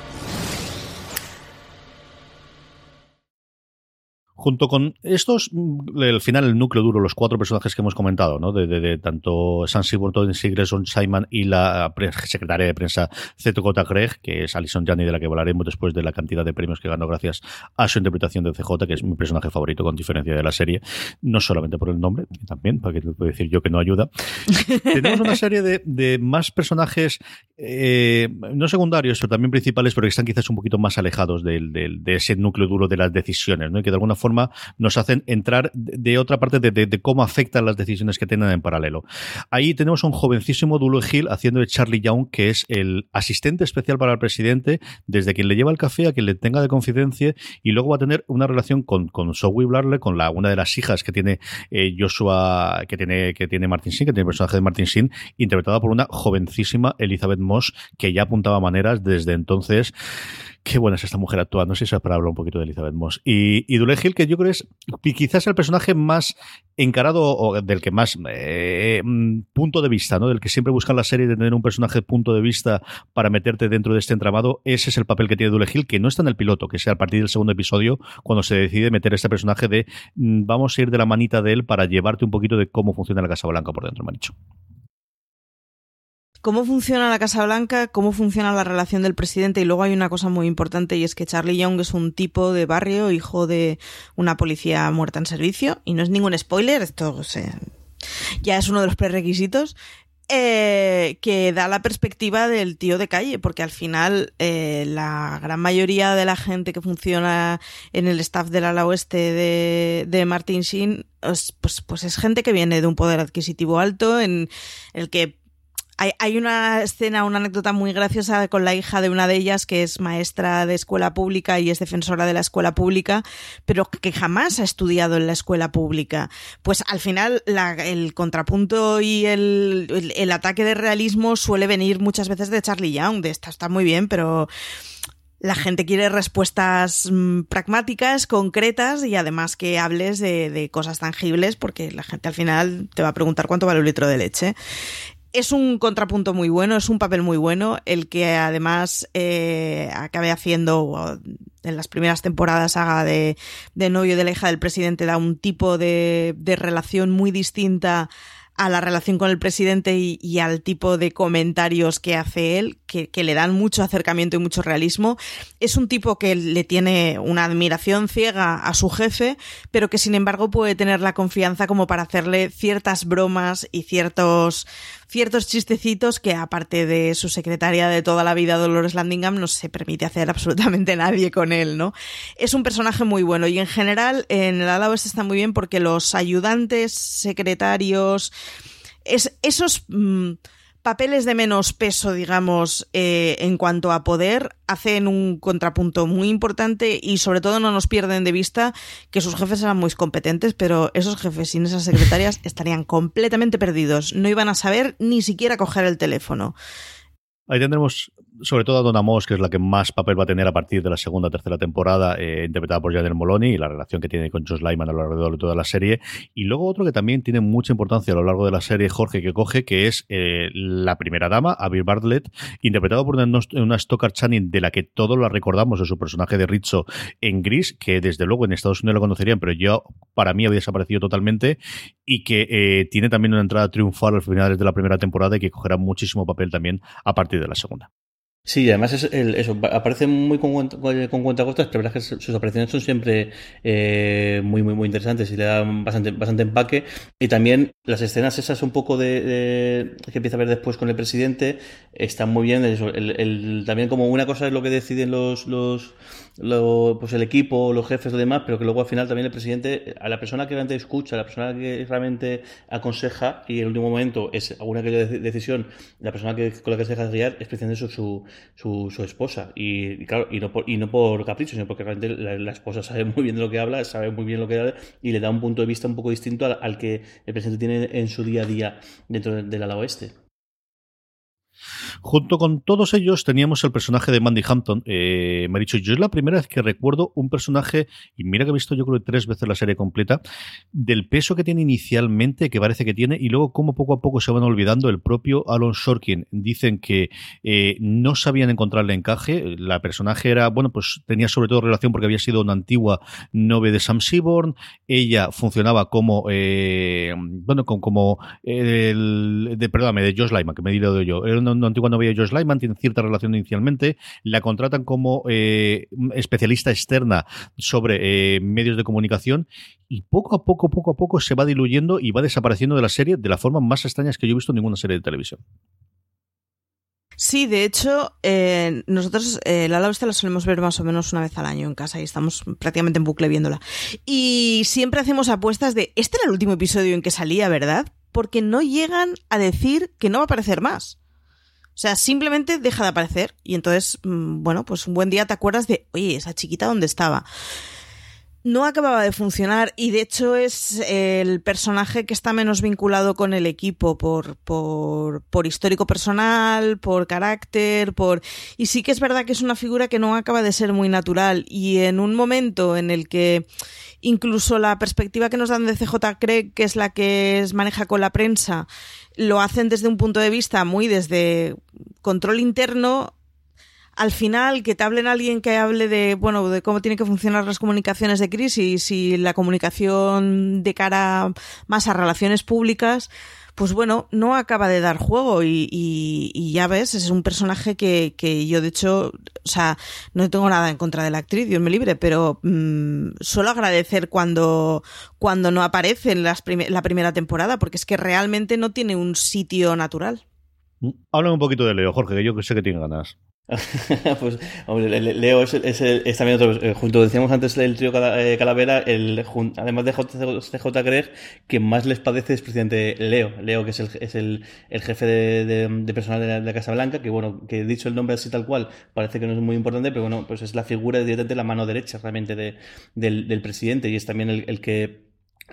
Junto con estos, al final el núcleo duro, los cuatro personajes que hemos comentado, ¿no? De, de, tanto Sansi Burton, Sigreson, Simon y la secretaria de prensa J. Craig, que es Alison Janney, de la que hablaremos después de la cantidad de premios que ganó gracias a su interpretación de CJ, que es mi personaje favorito con diferencia de la serie, no solamente por el nombre, también, porque te puedo decir yo que no ayuda. <laughs> Tenemos una serie de, de más personajes, eh, no secundarios, pero también principales, pero que están quizás un poquito más alejados del, del, de ese núcleo duro de las decisiones, ¿no? Y que de alguna forma nos hacen entrar de, otra parte de, cómo afectan las decisiones que tienen en paralelo. Ahí tenemos a un jovencísimo Dulo Hill haciendo de Charlie Young, que es el asistente especial para el presidente, desde quien le lleva el café a quien le tenga de confidencia, y luego va a tener una relación con, con Zoe Blarley, con la, una de las hijas que tiene eh, Joshua, que tiene, que tiene Martin Sheen, que tiene el personaje de Martin Sheen, interpretada por una jovencísima Elizabeth Moss, que ya apuntaba maneras desde entonces Qué buena es esta mujer actuando. No sé si es para hablar un poquito de Elizabeth Moss. Y, y Dule que yo creo es quizás el personaje más encarado o del que más eh, mm, punto de vista, ¿no? Del que siempre buscan la serie de tener un personaje punto de vista para meterte dentro de este entramado. Ese es el papel que tiene Dule Hill, que no está en el piloto, que sea a partir del segundo episodio cuando se decide meter este personaje de mm, vamos a ir de la manita de él para llevarte un poquito de cómo funciona la Casa Blanca por dentro, me han dicho
cómo funciona la Casa Blanca, cómo funciona la relación del presidente y luego hay una cosa muy importante y es que Charlie Young es un tipo de barrio, hijo de una policía muerta en servicio y no es ningún spoiler, esto ya es uno de los prerequisitos. Eh, que da la perspectiva del tío de calle, porque al final eh, la gran mayoría de la gente que funciona en el staff del ala oeste de, de Martin Sheen, pues, pues es gente que viene de un poder adquisitivo alto, en el que hay, hay, una escena, una anécdota muy graciosa con la hija de una de ellas que es maestra de escuela pública y es defensora de la escuela pública, pero que jamás ha estudiado en la escuela pública. Pues al final el contrapunto y el, ataque de realismo suele venir muchas veces de Charlie Young, de esta está muy bien, pero la gente quiere respuestas mmm, pragmáticas, concretas y además que hables de, cosas tangibles porque la gente al final te va a preguntar cuánto vale un litro de leche es un contrapunto muy bueno, es un papel muy bueno, el que además eh, acabe haciendo en las primeras temporadas haga de, de novio de la hija del presidente, da un tipo de, de relación muy distinta a la relación con el presidente y, al tipo de comentarios que hace él, que, le dan mucho acercamiento y mucho realismo. Es un tipo que le tiene una admiración ciega a su jefe, pero que sin embargo puede tener la confianza como para hacerle ciertas bromas y ciertos ciertos chistecitos que aparte de su secretaria de toda la vida Dolores Landingham no se permite hacer <laughs> absolutamente nadie con él, ¿no? Es un personaje muy bueno y en general en el ala oeste está muy bien porque los ayudantes, secretarios, es, esos mmm, papeles de menos peso, digamos, eh, en cuanto a poder, hacen un contrapunto muy importante y sobre todo no nos pierden de vista que sus jefes eran muy competentes, pero esos jefes sin esas secretarias <laughs> estarían completamente perdidos. No iban a saber ni siquiera coger el teléfono.
Ahí tendremos sobre todo a Donna Moss, que es la que más papel va a tener a partir de la segunda o tercera temporada, eh, interpretada por Janelle Moloney, y la relación que tiene con Josh Lyman a lo largo de toda la serie. Y luego otro que también tiene mucha importancia a lo largo de la serie, Jorge, que coge, que es eh, la primera dama, Abby Bartlett, interpretado por una, una Stoker Channing, de la que todos la recordamos de su personaje de Rizzo en Gris, que desde luego en Estados Unidos lo conocerían, pero yo, para mí, había desaparecido totalmente, y que eh, tiene también una entrada triunfal al finales de la primera temporada y que cogerá muchísimo papel también a partir de la segunda.
Sí, además es el, eso, aparece muy con, con cuentagotas, pero la es que sus apariciones son siempre eh, muy, muy, muy interesantes y le dan bastante, bastante empaque. Y también las escenas esas un poco de, de que empieza a ver después con el presidente están muy bien. El, el, también como una cosa es lo que deciden los, los, lo, pues el equipo, los jefes y demás, pero que luego al final también el presidente, a la persona que realmente escucha, a la persona que realmente aconseja y en el último momento es alguna que decisión, la persona que, con la que se deja guiar es precisamente su, su, su esposa. Y, y, claro, y no, por, y no por capricho, sino porque realmente la, esposa sabe muy bien de lo que habla, sabe muy bien lo que habla y le da un punto de vista un poco distinto al, al que el presidente tiene en su día a día dentro del ala oeste.
Junto con todos ellos teníamos el personaje de Mandy Hampton. Eh, me ha dicho, yo es la primera vez que recuerdo un personaje, y mira que he visto yo creo tres veces la serie completa, del peso que tiene inicialmente, que parece que tiene, y luego cómo poco a poco se van olvidando el propio Alon Sorkin. Dicen que eh, no sabían encontrarle encaje. La personaje era, bueno, pues tenía sobre todo relación porque había sido una antigua novia de Sam Seaborn. Ella funcionaba como, eh, bueno, como, el, de, perdóname, de Josh Lyman, que me de yo. Antigua novia de Josh Lyman, tiene cierta relación inicialmente. La contratan como eh, especialista externa sobre medios de comunicación y poco a poco, poco a poco se va diluyendo y va desapareciendo de la serie de la forma más extraña que yo he visto en ninguna serie de televisión.
Sí, de hecho, eh, nosotros eh, la Oeste la solemos ver más o menos una vez al año en casa y estamos prácticamente en bucle viéndola. Y siempre hacemos apuestas de, este era el último episodio en que salía, ¿verdad? Porque no llegan a decir que no va a aparecer más. O sea, simplemente deja de aparecer y entonces, mm, bueno, pues un buen día te acuerdas de, oye, esa chiquita dónde estaba no acababa de funcionar y de hecho es el personaje que está menos vinculado con el equipo por, por, por, histórico personal, por carácter, por... Y sí que es verdad que es una figura que no acaba de ser muy natural y en un momento en el que incluso la perspectiva que nos dan de CJ Craig, que es la que es, maneja con la prensa, lo hacen desde un punto de vista muy desde control interno, al final que te hablen alguien que hable de, bueno, de cómo tienen que funcionar las comunicaciones de crisis y la comunicación de cara más a relaciones públicas, pues bueno, no acaba de dar juego y, ya ves, es un personaje que, que, yo de hecho, o sea, no tengo nada en contra de la actriz, Dios me libre, pero mmm, suelo agradecer cuando, cuando no aparece en las la primera temporada, porque es que realmente no tiene un sitio natural.
Háblame un poquito de Leo, Jorge, que yo sé que tiene ganas. <laughs>
pues, hombre, Leo es, es, también otro, eh, junto, decíamos antes el trío eh, Calavera, el, además de CJ Greg, quien más les padece es presidente Leo, Leo que es el, es el, el jefe de, personal de la, Casa Blanca, que bueno, que dicho el nombre así tal cual, parece que no es muy importante, pero bueno, pues es la figura directamente la mano derecha realmente de, del, del presidente y es también el que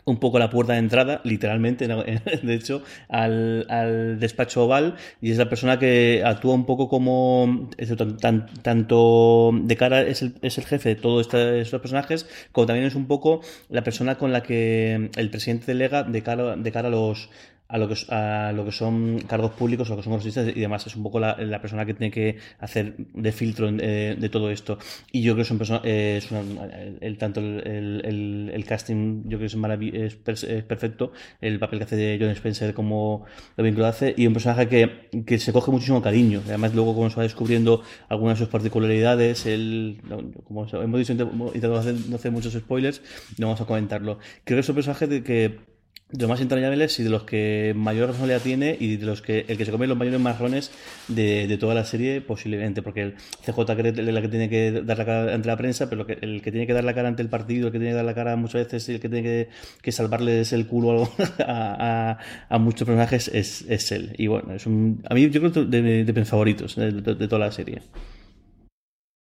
un poco la puerta de entrada, literalmente, <laughs> de hecho, al, al, despacho oval y es la persona que actúa un poco como, tanto de cara, es el, es el jefe de todos estos personajes, como también es un poco la persona con la que el presidente delega de cara, de cara a los a lo que, a lo que son cargos públicos, a lo que son congresistas y demás. Es un poco la, la, persona que tiene que hacer de filtro eh, de todo esto. Y yo creo que son eh, es el, tanto el, el, el, casting, yo creo que es, es, es, perfecto. El papel que hace de John Spencer como lo bien que lo hace. Y un personaje que, que se coge muchísimo cariño. Además, luego, como se va descubriendo algunas de sus particularidades, el, como hemos dicho, intentado hacer, no hacer muchos spoilers, no vamos a comentarlo. Creo que es un personaje de que de los más entrañables y de los que mayor responsabilidad tiene y de los que el que se come los mayores marrones de, de toda la serie posiblemente porque el CJ es la que tiene que dar la cara ante la prensa pero el que tiene que dar la cara ante el partido el que tiene que dar la cara muchas veces el que tiene que, que salvarles el culo a, <laughs> a, a, muchos personajes es, es él. Y bueno es un, a mí yo creo que de, de mis favoritos de, de toda la serie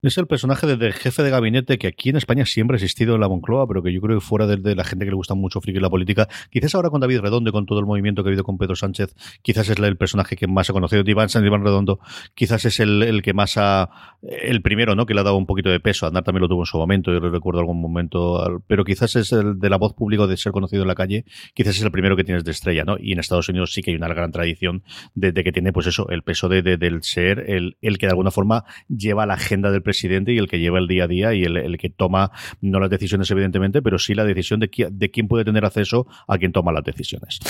es el personaje del jefe de gabinete que aquí en España siempre ha existido en la Moncloa, pero que yo creo que fuera de, la gente que le gusta mucho friki la política, quizás ahora con David Redondo con todo el movimiento que ha habido con Pedro Sánchez, quizás es el personaje que más ha conocido. Iván San Iván Redondo, quizás es el, que más ha, el primero, ¿no? Que le ha dado un poquito de peso. Andar también lo tuvo en su momento, yo recuerdo algún momento, pero quizás es el de la voz pública de ser conocido en la calle, quizás es el primero que tienes de estrella, ¿no? Y en Estados Unidos sí que hay una gran tradición de, que tiene, pues eso, el peso de, del ser el, el que de alguna forma lleva la agenda del presidente y el que lleva el día a día y el, que toma, no las decisiones evidentemente, pero sí la decisión de, quién puede tener acceso a quien toma las decisiones.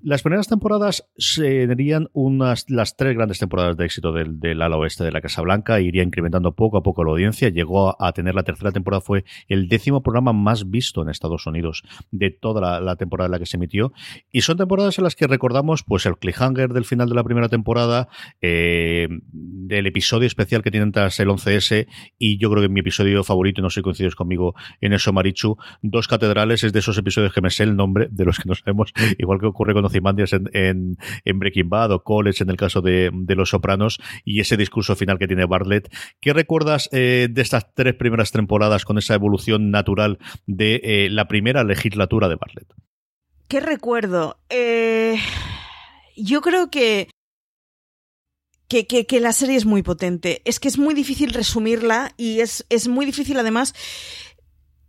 Las primeras temporadas serían unas, las tres grandes temporadas de éxito del, del ala oeste de la Casa Blanca, iría incrementando poco a poco la audiencia, llegó a tener la tercera temporada, fue el décimo programa más visto en Estados Unidos de toda la, temporada en la que se emitió, y son temporadas en las que recordamos pues el cliffhanger del final de la primera temporada, eh, del episodio especial que tienen tras el 11S, y yo creo que mi episodio favorito, no sé si coincides conmigo en eso, Marichu, Dos Catedrales es de esos episodios que me sé el nombre, de los que no sabemos, <laughs> igual que ocurre con Ozymandias en, Breaking Bad o College en el caso de, Los Sopranos, y ese discurso final que tiene Bartlett. ¿Qué recuerdas eh, de estas tres primeras temporadas con esa evolución natural de eh, la primera legislatura de Bartlett?
¿Qué recuerdo? Eh, yo creo que que, que, que, la serie es muy potente. Es que es muy difícil resumirla y es, es muy difícil además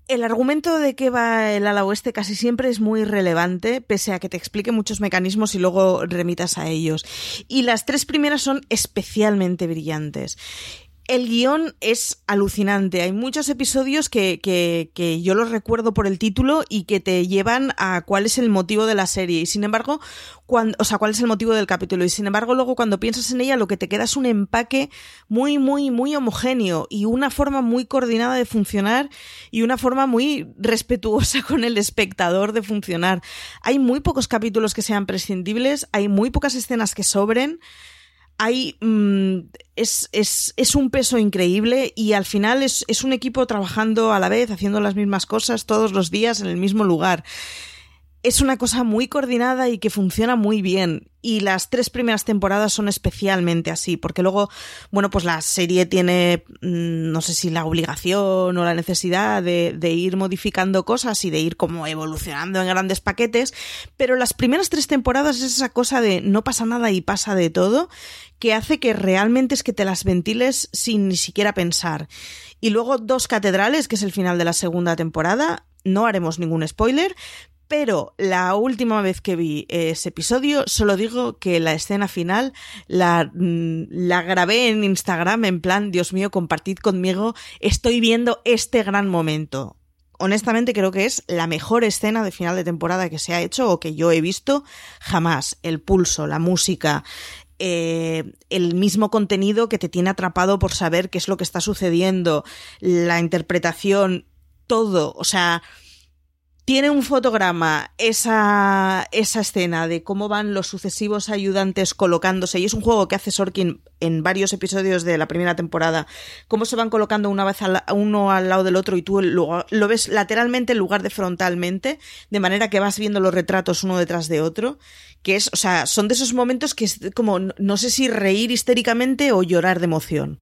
el argumento de que va el ala oeste casi siempre es muy relevante, pese a que te explique muchos mecanismos y luego remitas a ellos. Y las tres primeras son especialmente brillantes el guion es alucinante. Hay muchos episodios que, que, que, yo los recuerdo por el título y que te llevan a cuál es el motivo de la serie. Y sin embargo, o sea, cuál es el motivo del capítulo. Y sin embargo, luego cuando piensas en ella, lo que te queda es un empaque muy, muy, muy homogéneo y una forma muy coordinada de funcionar y una forma muy respetuosa <laughs> con el espectador de funcionar. Hay muy pocos capítulos que sean prescindibles, hay muy pocas escenas que sobren hay mm, es, es, es, un peso increíble y al final es, es un equipo trabajando a la vez, haciendo las mismas cosas todos los días en el mismo lugar es una cosa muy coordinada y que funciona muy bien. Y las tres primeras temporadas son especialmente así, porque luego, bueno, pues la serie tiene, mm, no sé si la obligación o la necesidad de, de, ir modificando cosas y de ir como evolucionando en grandes paquetes, pero las primeras tres temporadas es esa cosa de no pasa nada y pasa de todo, que hace que realmente es que te las ventiles sin ni siquiera pensar. Y luego dos catedrales, que es el final de la segunda temporada, no haremos ningún spoiler, pero la última vez que vi ese episodio, solo digo que la escena final la, mm, la grabé en Instagram en plan, Dios mío, compartid conmigo, estoy viendo este gran momento honestamente creo que es la mejor escena de final de temporada que se ha hecho o que yo he visto jamás. El pulso, la música, eh, el mismo contenido que te tiene atrapado por saber qué es lo que está sucediendo, la interpretación, todo. O sea, tiene un fotograma esa, esa escena de cómo van los sucesivos ayudantes colocándose, y es un juego que hace Sorkin en varios episodios de la primera temporada, cómo se van colocando una vez uno al lado del otro y tú lo, lo ves lateralmente en lugar de frontalmente, de manera que vas viendo los retratos uno detrás de otro, que es, o sea, son de esos momentos que es como, no sé si reír histéricamente o llorar de emoción.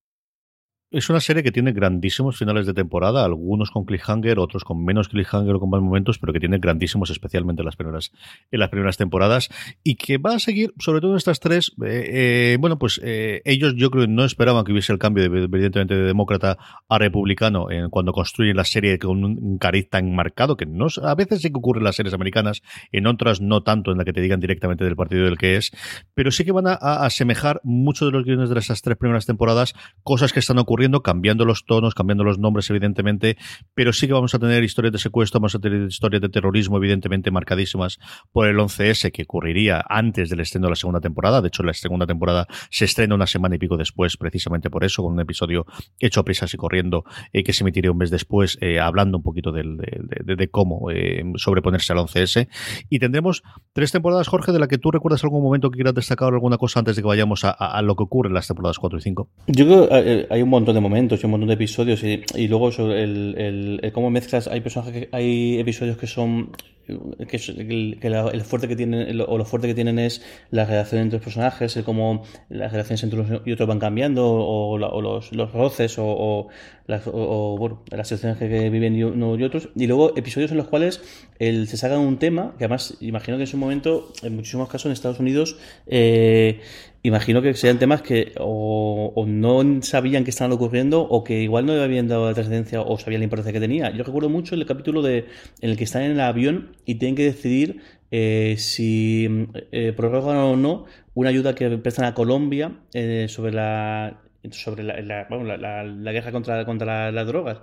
Es una serie que tiene grandísimos finales de temporada, algunos con cliffhanger, otros con menos cliffhanger o con más momentos, pero que tiene grandísimos, especialmente en las primeras, en las primeras temporadas, y que va a seguir, sobre todo en estas tres, eh, eh, bueno, pues eh, ellos yo creo que no esperaban que hubiese el cambio, de, evidentemente, de demócrata a republicano cuando construyen la serie con un cariz tan marcado, que no, a veces sí que ocurre en las series americanas, en otras no tanto, en la que te digan directamente del partido del que es, pero sí que van a, a asemejar muchos de los guiones de esas tres primeras temporadas, cosas que están ocurriendo cambiando los tonos, cambiando los nombres, evidentemente, pero sí que vamos a tener historias de secuestro, vamos a tener historias de terrorismo, evidentemente, marcadísimas por el 11S, que ocurriría antes del estreno de la segunda temporada. De hecho, la segunda temporada se estrena una semana y pico después, precisamente por eso, con un episodio hecho a prisas y corriendo, eh, que se emitiría un mes después, eh, hablando un poquito de, de, cómo eh, sobreponerse al 11S. Y tendremos tres temporadas, Jorge, de la que tú recuerdas algún momento que quieras destacar alguna cosa antes de que vayamos a, a, lo que ocurre en las temporadas 4 y 5.
Yo creo que hay un montón de momentos y un montón de episodios y, luego sobre el, el, cómo mezclas hay personajes que, hay episodios que son que, el fuerte que tienen o lo fuerte que tienen es la relación entre los personajes el cómo las relaciones entre unos y otros van cambiando o, los, los, roces o, las, bueno, las situaciones que, viven unos y otros. Y luego episodios en los cuales el, se saca un tema que además imagino que en su momento en muchísimos casos en Estados Unidos eh, imagino que sean temas que o, no sabían que estaban ocurriendo o que igual no habían dado la trascendencia o sabían la importancia que tenía. Yo recuerdo mucho el capítulo de, en el que están en el avión y tienen que decidir eh, si eh, prorrogan o no una ayuda que prestan a Colombia eh, sobre la sobre la, la, guerra contra, contra las drogas.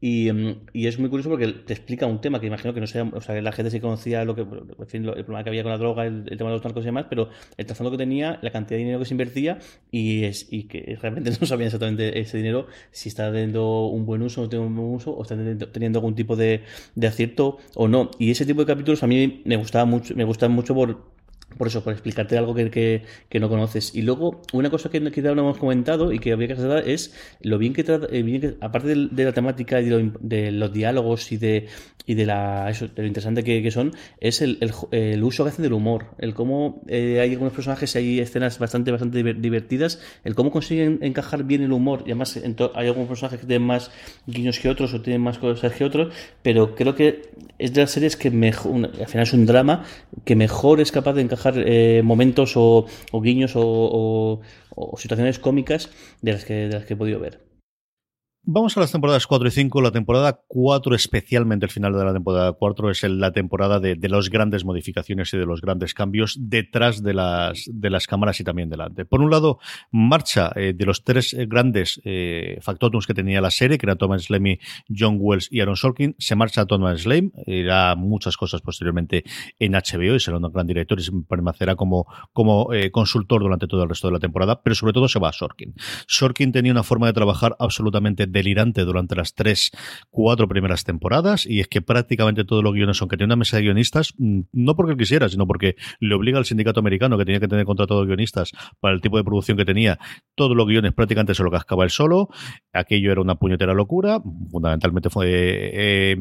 Y, mm, y, es muy curioso porque te explica un tema que imagino que no sea, o sea, la gente sí conocía lo que, en fin, el problema que había con la droga, el, tema de los narcos y demás, pero el trasfondo que tenía, la cantidad de dinero que se invertía y, es, y que realmente <laughs> no sabían exactamente ese dinero si está teniendo un buen uso no un buen uso o está teniendo algún tipo de, de acierto o no. Y ese tipo de capítulos a mí me gustaba mucho, me gustan mucho por por eso, por explicarte algo que, que, no conoces. Y luego, una cosa que quizá no hemos comentado y que habría que tratar es lo bien que, trata, eh, aparte de, la temática y de, los diálogos y de, y de, la, eso, de lo interesante que, son, es el, el, uso que hacen del humor. El cómo eh, hay algunos personajes hay escenas bastante, bastante divertidas. El cómo consiguen encajar bien el humor. Y además, hay algunos personajes que tienen más guiños que otros o tienen más cosas que otros. Pero creo que es de las series que mejor, al final es un drama, que mejor es capaz de encajar dejar eh, momentos o, guiños o, o, situaciones cómicas de las que, de las que he podido ver.
Vamos a las temporadas 4 y 5. La temporada 4, especialmente el final de la temporada 4, es la temporada de, de las grandes modificaciones y de los grandes cambios detrás de las, de las cámaras y también delante. Por un lado, marcha eh, de los tres eh, grandes eh, factotums que tenía la serie, que eran Thomas Slamy, John Wells y Aaron Sorkin. Se marcha Thomas Slame, irá muchas cosas posteriormente en HBO y será un gran director y se permanecerá como, como eh, consultor durante todo el resto de la temporada, pero sobre todo se va a Sorkin. Sorkin tenía una forma de trabajar absolutamente delirante durante las tres, cuatro primeras temporadas y es que prácticamente todos los guiones, aunque tenía una mesa de guionistas, mm, no porque él quisiera, sino porque le obliga al sindicato americano que tenía que tener contrato de guionistas para el tipo de producción que tenía, todos los guiones prácticamente se lo cascaba él solo, aquello era una puñetera locura, fundamentalmente fue eh,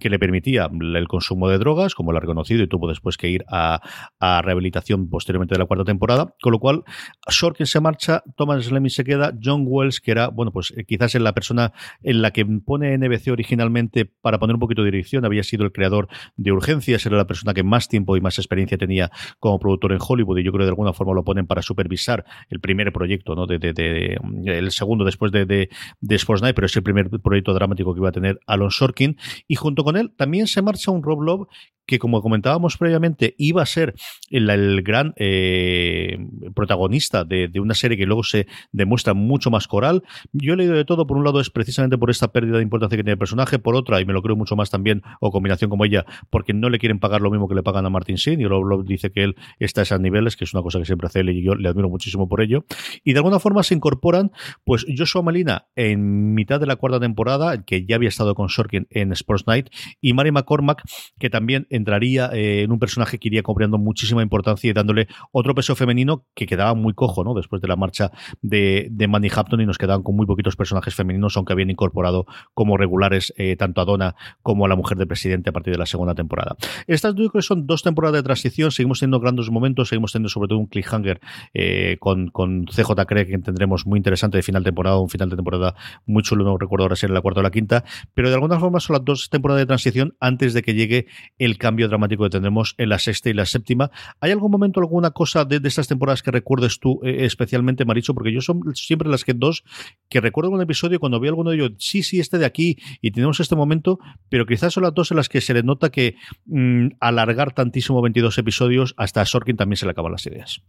que le permitía el consumo de drogas, como lo ha reconocido y tuvo después que ir a, a rehabilitación posteriormente de la cuarta temporada, con lo cual Sorkin se marcha, Thomas Lemmy se queda, John Wells, que era, bueno, pues eh, quizás es la persona en la que pone NBC originalmente para poner un poquito de dirección, había sido el creador de Urgencias, era la persona que más tiempo y más experiencia tenía como productor en Hollywood y yo creo que de alguna forma lo ponen para supervisar el primer proyecto, ¿no? De, de, el segundo después de, de, de Sports Night, pero es el primer proyecto dramático que iba a tener Alon Sorkin y junto con él también se marcha un Rob Love que como comentábamos previamente iba a ser el, gran eh, protagonista de, una serie que luego se demuestra mucho más coral. Yo he leído de todo, por un lado es precisamente por esta pérdida de importancia que tiene el personaje, por otra, y me lo creo mucho más también, o combinación como ella, porque no le quieren pagar lo mismo que le pagan a Martin Sin, y luego dice que él está a esos niveles, que es una cosa que siempre hace él y yo le admiro muchísimo por ello. Y de alguna forma se incorporan, pues Joshua Malina en mitad de la cuarta temporada, que ya había estado con Sorkin en Sports Night, y Mary McCormack, que también entraría eh, en un personaje que iría cobrando muchísima importancia y dándole otro peso femenino que quedaba muy cojo, ¿no? Después de la marcha de, de Manny Hampton y nos quedaban con muy poquitos personajes femeninos, aunque habían incorporado como regulares eh, tanto a Donna como a la mujer del presidente a partir de la segunda temporada. Estas son dos temporadas de transición, seguimos teniendo grandes momentos, seguimos teniendo sobre todo un cliffhanger eh, con, con CJ Craig que tendremos muy interesante de final de temporada, un final de temporada muy chulo, no recuerdo ahora si era la cuarta o la quinta, pero de alguna forma son las dos temporadas de transición antes de que llegue el cambio dramático que tendremos en la sexta y la séptima. ¿Hay algún momento, alguna cosa de, estas temporadas que recuerdes tú eh, especialmente, Maricho? Porque yo son siempre las que dos que recuerdo un episodio cuando vi alguno de ellos, sí, sí, este de aquí, y tenemos este momento, pero quizás son las dos en las que se le nota que mm, alargar tantísimo 22 episodios, hasta a Sorkin también se le acaban las ideas.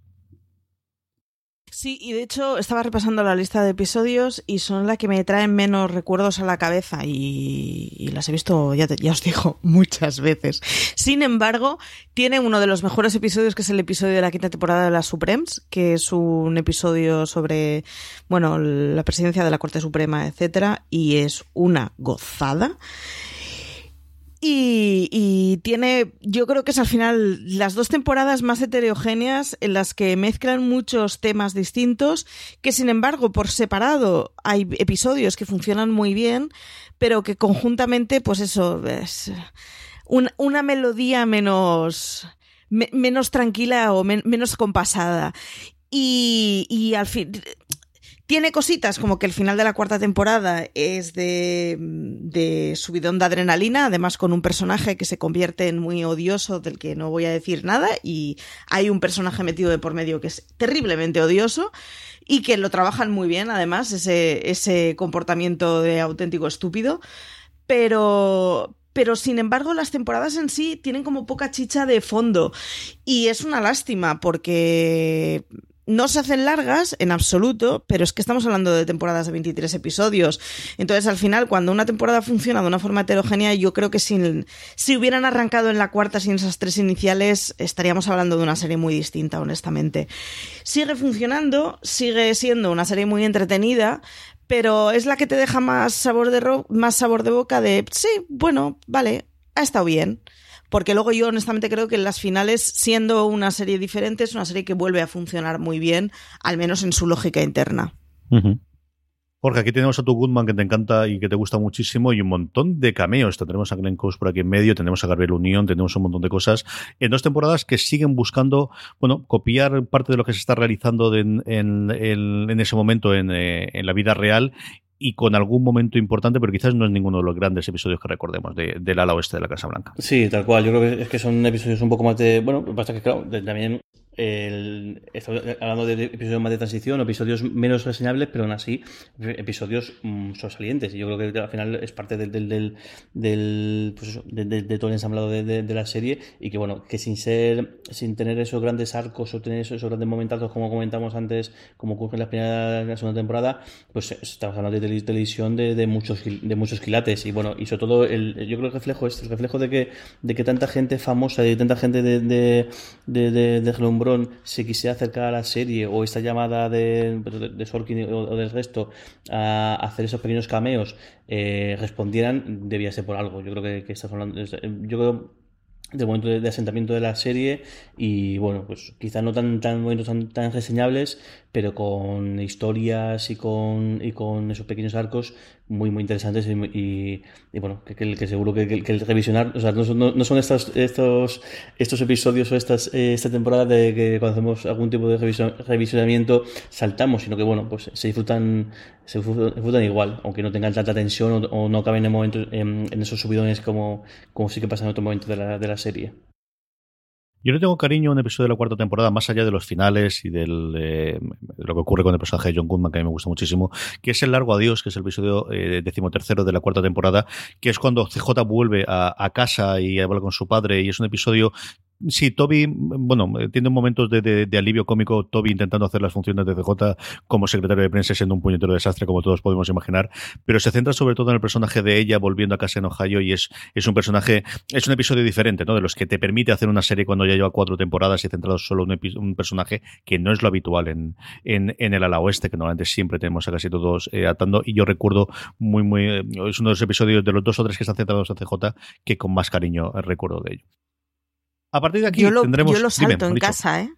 Sí, y de hecho estaba repasando la lista de episodios y son las que me traen menos recuerdos a la cabeza y, las he visto, ya, ya os digo, <laughs> muchas veces. Sin embargo, tiene uno de los mejores episodios que es el episodio de la quinta temporada de las Supremes, que es un episodio sobre, bueno, la presidencia de la Corte Suprema, etcétera, y es una gozada. Y, tiene, yo creo que es al final las dos temporadas más heterogéneas en las que mezclan muchos temas distintos, que sin embargo por separado hay episodios que funcionan muy bien, pero que conjuntamente, pues eso, es una melodía menos, menos tranquila o menos compasada. Y, y al fin, tiene cositas como que el final de la cuarta temporada es de, de subidón de adrenalina, además con un personaje que se convierte en muy odioso, del que no voy a decir nada, y hay un personaje metido de por medio que es terriblemente odioso y que lo trabajan muy bien, además, ese, ese comportamiento de auténtico estúpido. Pero, pero sin embargo las temporadas en sí tienen como poca chicha de fondo y es una lástima porque no se hacen largas en absoluto, pero es que estamos hablando de temporadas de 23 episodios. Entonces, al final, cuando una temporada funciona de una forma heterogénea, yo creo que sin, si hubieran arrancado en la cuarta sin esas tres iniciales, estaríamos hablando de una serie muy distinta, honestamente. Sigue funcionando, sigue siendo una serie muy entretenida, pero es la que te deja más sabor de, más sabor de boca de, sí, bueno, vale, ha estado bien porque luego yo honestamente creo que en las finales, siendo una serie diferente, es una serie que vuelve a funcionar muy bien, al menos en su lógica interna.
Porque aquí tenemos a tu Goodman que te encanta y que te gusta muchísimo y un montón de cameos. Tenemos a Glenn Close por aquí en medio, tenemos a Gabriel Unión, tenemos un montón de cosas en dos temporadas que siguen buscando, bueno, copiar parte de lo que se está realizando en, ese momento en, eh, en la vida real y con algún momento importante, pero quizás no es ninguno de los grandes episodios que recordemos de, del ala oeste de la Casa Blanca.
Sí, tal cual. Yo creo que es que son episodios un poco más de. Bueno, pasa que, claro, también el, hablando de episodios más de transición, episodios menos reseñables, pero aún así episodios mm, sobresalientes. Y yo creo que al final es parte del, del, del, pues de, todo el ensamblado de, la serie y que bueno, que sin ser, sin tener esos grandes arcos o tener esos, grandes momentazos como comentamos antes, como ocurre en la primera la segunda temporada, pues estamos hablando de televisión de, muchos de muchos quilates y bueno, y sobre todo el, yo creo que el reflejo es el reflejo de que, de que tanta gente famosa y tanta gente de, de, de, de se quisiera acercar a la serie o esta llamada de, de Sorkin o, del resto a hacer esos pequeños cameos eh, respondieran, debía ser por algo. Yo creo que, que estás hablando. Yo creo del momento de, asentamiento de la serie y bueno pues quizá no tan tan momentos tan, tan reseñables pero con historias y con y con esos pequeños arcos muy muy interesantes y, bueno que, que, seguro que, el revisionar o sea no son, no, son estos estos estos episodios o estas eh, esta temporada de que cuando hacemos algún tipo de revisionamiento saltamos sino que bueno pues se disfrutan se disfrutan igual aunque no tengan tanta tensión o, no caben en, momentos, en, esos subidones como, como sí que pasa en otro momento de la, de la serie
yo no tengo cariño a un episodio de la cuarta temporada, más allá de los finales y eh, de lo que ocurre con el personaje de John Goodman, que a mí me gusta muchísimo, que es el largo adiós, que es el episodio eh, decimotercero de la cuarta temporada, que es cuando CJ vuelve a, casa y habla con su padre, y es un episodio Sí, Toby, bueno, tiene momentos de, de, alivio cómico, Toby intentando hacer las funciones de CJ como secretario de prensa siendo un puñetero desastre, como todos podemos imaginar, pero se centra sobre todo en el personaje de ella volviendo a casa en Ohio y es, un personaje, es un episodio diferente, ¿no? De los que te permite hacer una serie cuando ya lleva cuatro temporadas y centrado solo en un, personaje que no es lo habitual en, el ala oeste, que normalmente siempre tenemos a casi todos eh, atando, y yo recuerdo muy, muy, eh, es uno de los episodios de los dos o tres que están centrados en CJ que con más cariño recuerdo de ello. A partir de aquí
yo lo,
tendremos.
Yo lo salto en casa, ¿eh?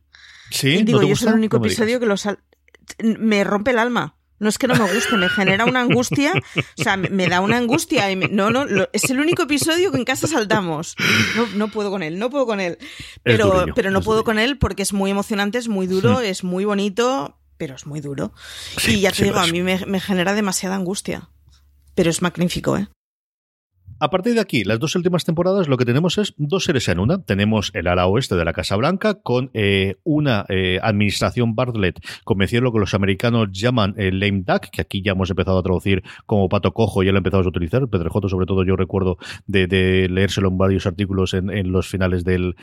Sí,
digo, yo soy el único episodio que lo salto. Me rompe el alma. No es que no me guste, me genera una angustia, o sea, me, da una angustia. Y no, no, es el único episodio que en casa saltamos. No, no puedo con él, no puedo con él. Pero, pero no puedo con él porque es muy emocionante, es muy duro, hmm. es muy bonito, pero es muy duro. y ya te digo, a mí me, me genera demasiada angustia. Pero es magnífico, ¿eh?
A partir de aquí, las dos últimas temporadas, lo que tenemos es dos series en una. Tenemos el ala oeste de la Casa Blanca con eh, una eh, administración Bartlett, convencido lo que los americanos llaman eh, lame duck, que aquí ya hemos empezado a traducir como pato cojo y ya lo empezado a utilizar. Pedrejoto, sobre todo, yo recuerdo de, leérselo en varios artículos en, los finales de,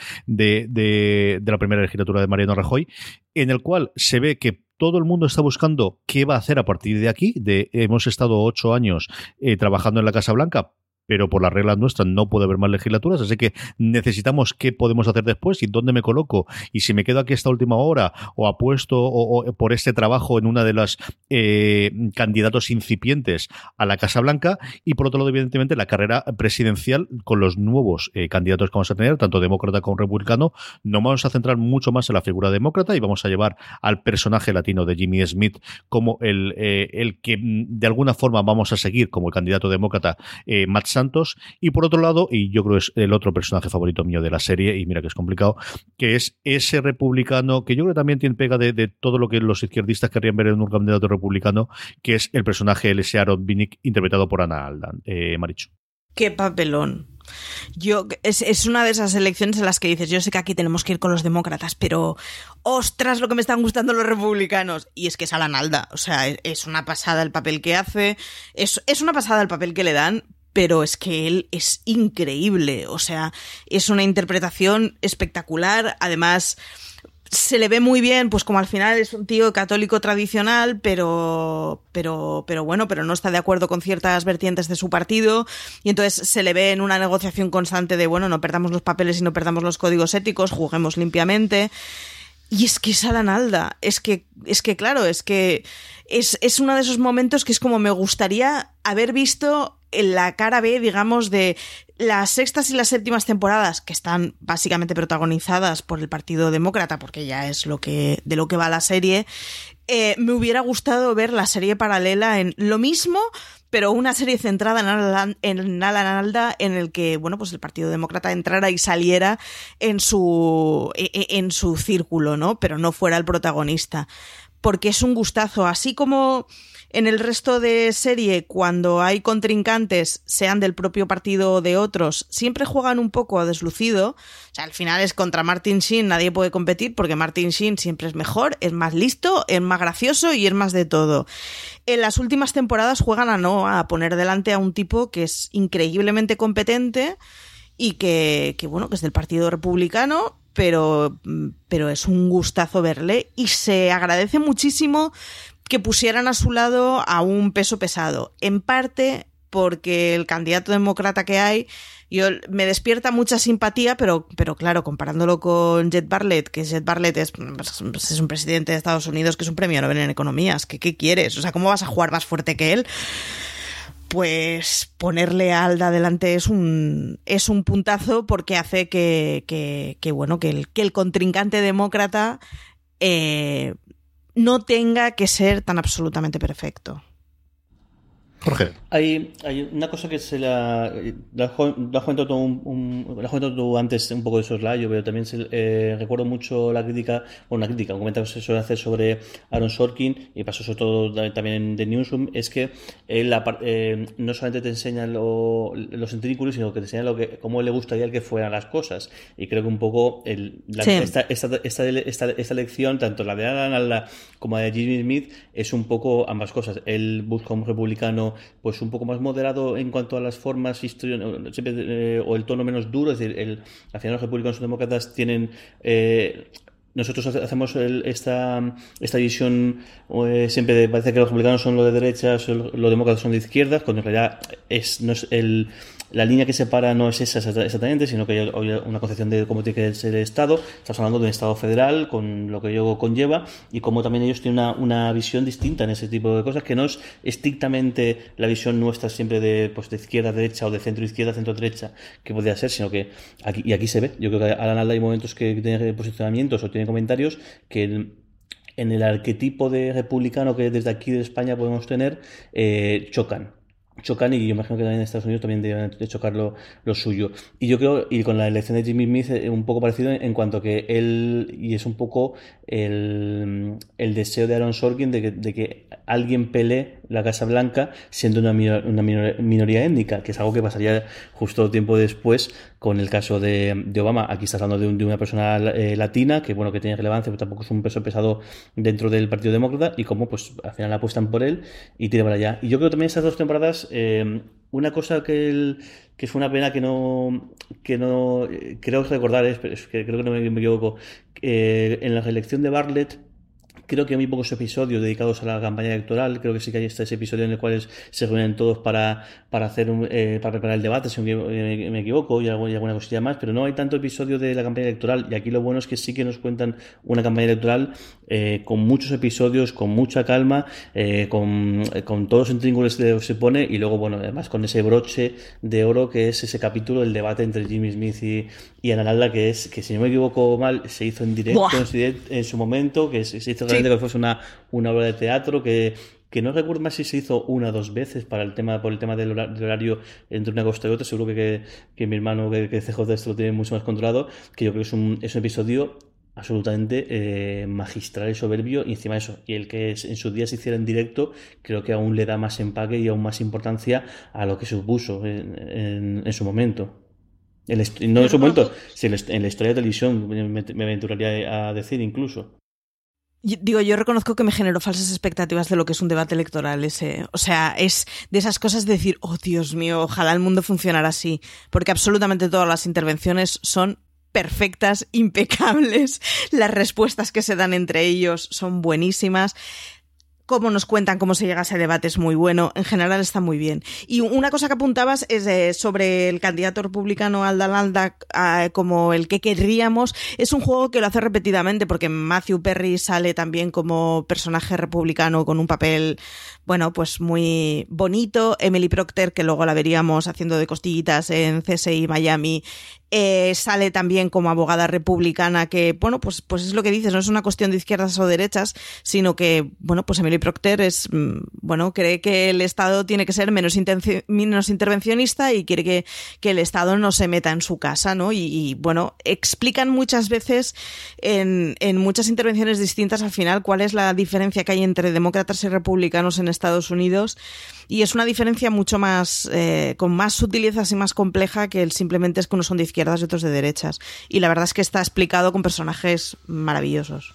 la primera legislatura de Mariano Rajoy, en el cual se ve que todo el mundo está buscando qué va a hacer a partir de aquí. Hemos estado ocho años trabajando en la Casa Blanca, pero por las reglas nuestras no puede haber más legislaturas, así que necesitamos qué podemos hacer después y dónde me coloco. Y si me quedo aquí esta última hora o apuesto o, por este trabajo en una de las eh, candidatos incipientes a la Casa Blanca y por otro lado evidentemente la carrera presidencial con los nuevos eh, candidatos que vamos a tener, tanto demócrata como republicano, nos vamos a centrar mucho más en la figura demócrata y vamos a llevar al personaje latino de Jimmy Smith como el, eh, el que mm, de alguna forma vamos a seguir como el candidato demócrata eh, Matt Santos. Y por otro lado, y yo creo es el otro personaje favorito mío de la serie, y mira que es complicado, que es ese republicano que yo creo que también tiene pega de, todo lo que los izquierdistas querrían ver en un candidato republicano, que es el personaje L.S. Aaron Binick, interpretado por Ana Aldan. Eh, Maricho.
Qué papelón. Yo, es, es, una de esas elecciones en las que dices, yo sé que aquí tenemos que ir con los demócratas, pero ostras, lo que me están gustando los republicanos. Y es que es Alan Alda, o sea, es una pasada el papel que hace, es, es una pasada el papel que le dan, pero es que él es increíble, o sea, es una interpretación espectacular, además se le ve muy bien, pues como al final es un tío católico tradicional, pero, pero, pero bueno, pero no está de acuerdo con ciertas vertientes de su partido, y entonces se le ve en una negociación constante de, bueno, no perdamos los papeles y no perdamos los códigos éticos, juguemos limpiamente. Y es que es Alan Alda, es que, es que claro, es que es, es uno de esos momentos que es como me gustaría haber visto la cara B, digamos, de las sextas y las séptimas temporadas, que están básicamente protagonizadas por el Partido Demócrata, porque ya es lo que, de lo que va la serie, eh, me hubiera gustado ver la serie paralela en lo mismo, pero una serie centrada en Alan, en en el que, bueno, pues el Partido Demócrata entrara y saliera en su, e, e, en su círculo, ¿no? Pero no fuera el protagonista porque es un gustazo. Así como en el resto de serie, cuando hay contrincantes, sean del propio partido o de otros, siempre juegan un poco a deslucido. O sea, al final es contra Martin Sheen, nadie puede competir porque Martin Sheen siempre es mejor, es más listo, es más gracioso y es más de todo. En las últimas temporadas juegan a no, a poner delante a un tipo que es increíblemente competente y que, que bueno, que es del Partido Republicano, pero, pero es un gustazo verle y se agradece muchísimo que pusieran a su lado a un peso pesado. En parte porque el candidato demócrata que hay yo, me despierta mucha simpatía, pero, pero claro, comparándolo con Jet Barlett, que Jet Barlett es, pues, es un presidente de Estados Unidos que es un premio Nobel en economías, ¿qué, ¿qué quieres? O sea, ¿cómo vas a jugar más fuerte que él? pues ponerle a Alda delante es un, es un puntazo porque hace que, que, que bueno, que el, que el contrincante demócrata eh, no tenga que ser tan absolutamente perfecto.
Jorge. Hay, hay una cosa que se la. La has comentado tú, un, tú antes un poco de soslayo, pero también se, eh, recuerdo mucho la crítica, o una crítica, un comentario que se suele hacer sobre Aaron Sorkin, y pasó sobre todo también de Newsroom, es que él eh, no solamente te enseña lo, los centrículos, sino que te enseña lo que, cómo le gustaría que fueran las cosas. Y creo que un poco el, esta, esta, esta, esta, lección, tanto la de Alan como la de Jimmy Smith, es un poco ambas cosas. Él busca un republicano pues un poco más moderado en cuanto a las formas eh, o el tono menos duro, es decir, el, al final los republicanos y los demócratas tienen eh, nosotros hacemos esta, esta visión eh, siempre parece que los republicanos son los de derechas, los demócratas son de izquierdas, cuando en realidad es, no es el, la línea que separa no es esa exactamente, sino que hay una concepción de cómo tiene que ser el Estado. Estás hablando de un Estado federal, con lo que ello conlleva, y cómo también ellos tienen una, una visión distinta en ese tipo de cosas, que no es estrictamente la visión nuestra siempre de, pues, izquierda derecha o de centro izquierda, centro derecha, que podría ser, sino que aquí, y aquí se ve. Yo creo que a la hay momentos que tiene posicionamientos o tiene comentarios que en el arquetipo de republicano que desde aquí de España podemos tener, eh, chocan chocan y yo imagino que también en Estados Unidos también deben de chocar lo, suyo. Y yo creo, y con la elección de Jimmy Smith, es un poco parecido en cuanto que él, y es un poco el, el deseo de Aaron Sorkin de que, de que alguien pelee la Casa Blanca siendo una, una minoría étnica, que es algo que pasaría justo tiempo después con el caso de, Obama. Aquí está hablando de, de una persona eh, latina que, bueno, que tiene relevancia, pero tampoco es un peso pesado dentro del Partido Demócrata y cómo, pues, al final apuestan por él y tira para allá. Y yo creo que también esas dos temporadas, eh, una cosa que, que fue una pena que no, que no, eh, creo recordar, es, que creo que no me, equivoco, en la reelección de Bartlett, Creo que hay muy pocos episodios dedicados a la campaña electoral. Creo que sí que hay este episodio en el cual se reúnen todos para, para hacer eh, para preparar el debate, si me, equivoco, y, alguna cosilla más, pero no hay tanto episodio de la campaña electoral. Y aquí lo bueno es que sí que nos cuentan una campaña electoral eh, con muchos episodios, con mucha calma, eh, con, con, todos los intríngulos que se pone, y luego, bueno, además con ese broche de oro que es ese capítulo, el debate entre Jimmy Smith y, y Analalda, que es que si no me equivoco mal, se hizo en directo en su, momento, que se, hizo que fuese una, una obra de teatro que, que no recuerdo más si se hizo una o dos veces para el tema, por el tema del horario entre una costa y otra. Seguro que, que, mi hermano, que, que CJ esto lo tiene mucho más controlado, que yo creo que es un, es un episodio absolutamente eh, magistral y soberbio. Y encima de eso y el que en sus días se hiciera en directo creo que aún le da más empaque y aún más importancia a lo que supuso en, en, su momento no en su momento en la historia de televisión me, me aventuraría a decir incluso
Digo, yo reconozco que me generó falsas expectativas de lo que es un debate electoral ese. O sea, es de esas cosas de decir, oh Dios mío, ojalá el mundo funcionara así. Porque absolutamente todas las intervenciones son perfectas, impecables. <laughs> Las respuestas que se dan entre ellos son buenísimas cómo nos cuentan cómo se llega a ese debate es muy bueno. En general está muy bien. Y una cosa que apuntabas es eh, sobre el candidato republicano Alda uh, como el que querríamos. Es un juego que lo hace repetidamente porque Matthew Perry sale también como personaje republicano con un papel, bueno, pues muy bonito. Emily Procter, que luego la veríamos haciendo de costillitas en CSI Miami, Eh, sale también como abogada republicana que, bueno, pues, pues es lo que dices, no es una cuestión de izquierdas o derechas, sino que, bueno, pues Emily Procter es, mm, bueno, cree que el Estado tiene que ser menos, menos intervencionista y quiere que, que, el Estado no se meta en su casa, ¿no? Y, bueno, explican muchas veces en, en muchas intervenciones distintas al final cuál es la diferencia que hay entre demócratas y republicanos en Estados Unidos y es una diferencia mucho más, eh, con más sutilezas y más compleja que el simplemente es que unos son de y otros de derechas. Y la verdad es que está explicado con personajes maravillosos.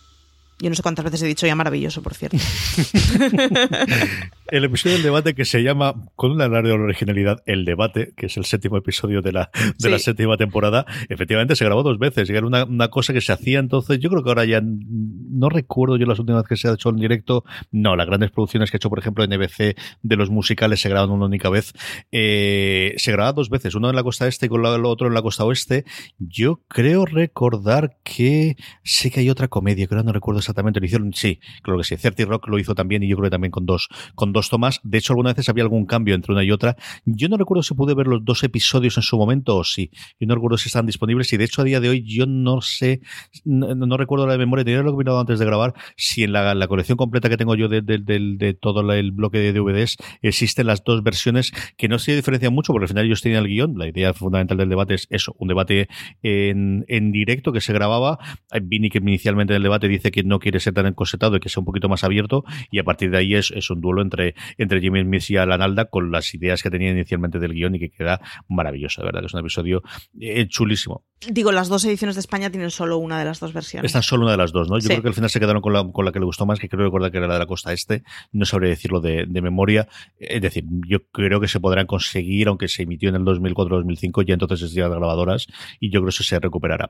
Yo no sé cuántas veces he dicho ya maravilloso, por cierto. <laughs>
el episodio del debate que se llama, con una larga originalidad, El Debate, que es el séptimo episodio de la, de la séptima temporada, efectivamente se grabó dos veces era una, una, cosa que se hacía entonces. Yo creo que ahora ya no recuerdo yo las últimas que se ha hecho en directo. No, las grandes producciones que ha hecho, por ejemplo, NBC de los musicales se graban una única vez. Eh, se graba dos veces, uno en la costa este y con el otro en la costa oeste. Yo creo recordar que sé que hay otra comedia, que ahora no recuerdo exactamente, lo hicieron, sí, creo que sí, Certi Rock lo hizo también y yo creo que también con dos, con dos tomas. De hecho, algunas veces había algún cambio entre una y otra. Yo no recuerdo si pude ver los dos episodios en su momento o sí. Yo no recuerdo si están disponibles y de hecho a día de hoy yo no sé, no, recuerdo la memoria, tenía lo que mirado antes de grabar, si en la, colección completa que tengo yo de, de, todo el bloque de DVDs existen las dos versiones que no se diferencian mucho porque al final ellos tenían el guion. La idea fundamental del debate es eso, un debate en, en directo que se grababa. Vini que inicialmente en el debate dice que no quiere ser tan encosetado y que sea un poquito más abierto y a partir de ahí es, es un duelo entre, entre Jimmy Smith y Alan Alda con las ideas que tenía inicialmente del guion y que queda maravilloso, de verdad que es un episodio eh, chulísimo.
Digo, las dos ediciones de España tienen solo una de las dos versiones.
Esta solo una de las dos, ¿no? Yo creo que al final se quedaron con la, con la que le gustó más, que creo recordar que era la de la costa este, no sabría decirlo de, de memoria, es decir, yo creo que se podrán conseguir, aunque se emitió en el 2004-2005, ya entonces es de grabadoras y yo creo que eso se recuperará.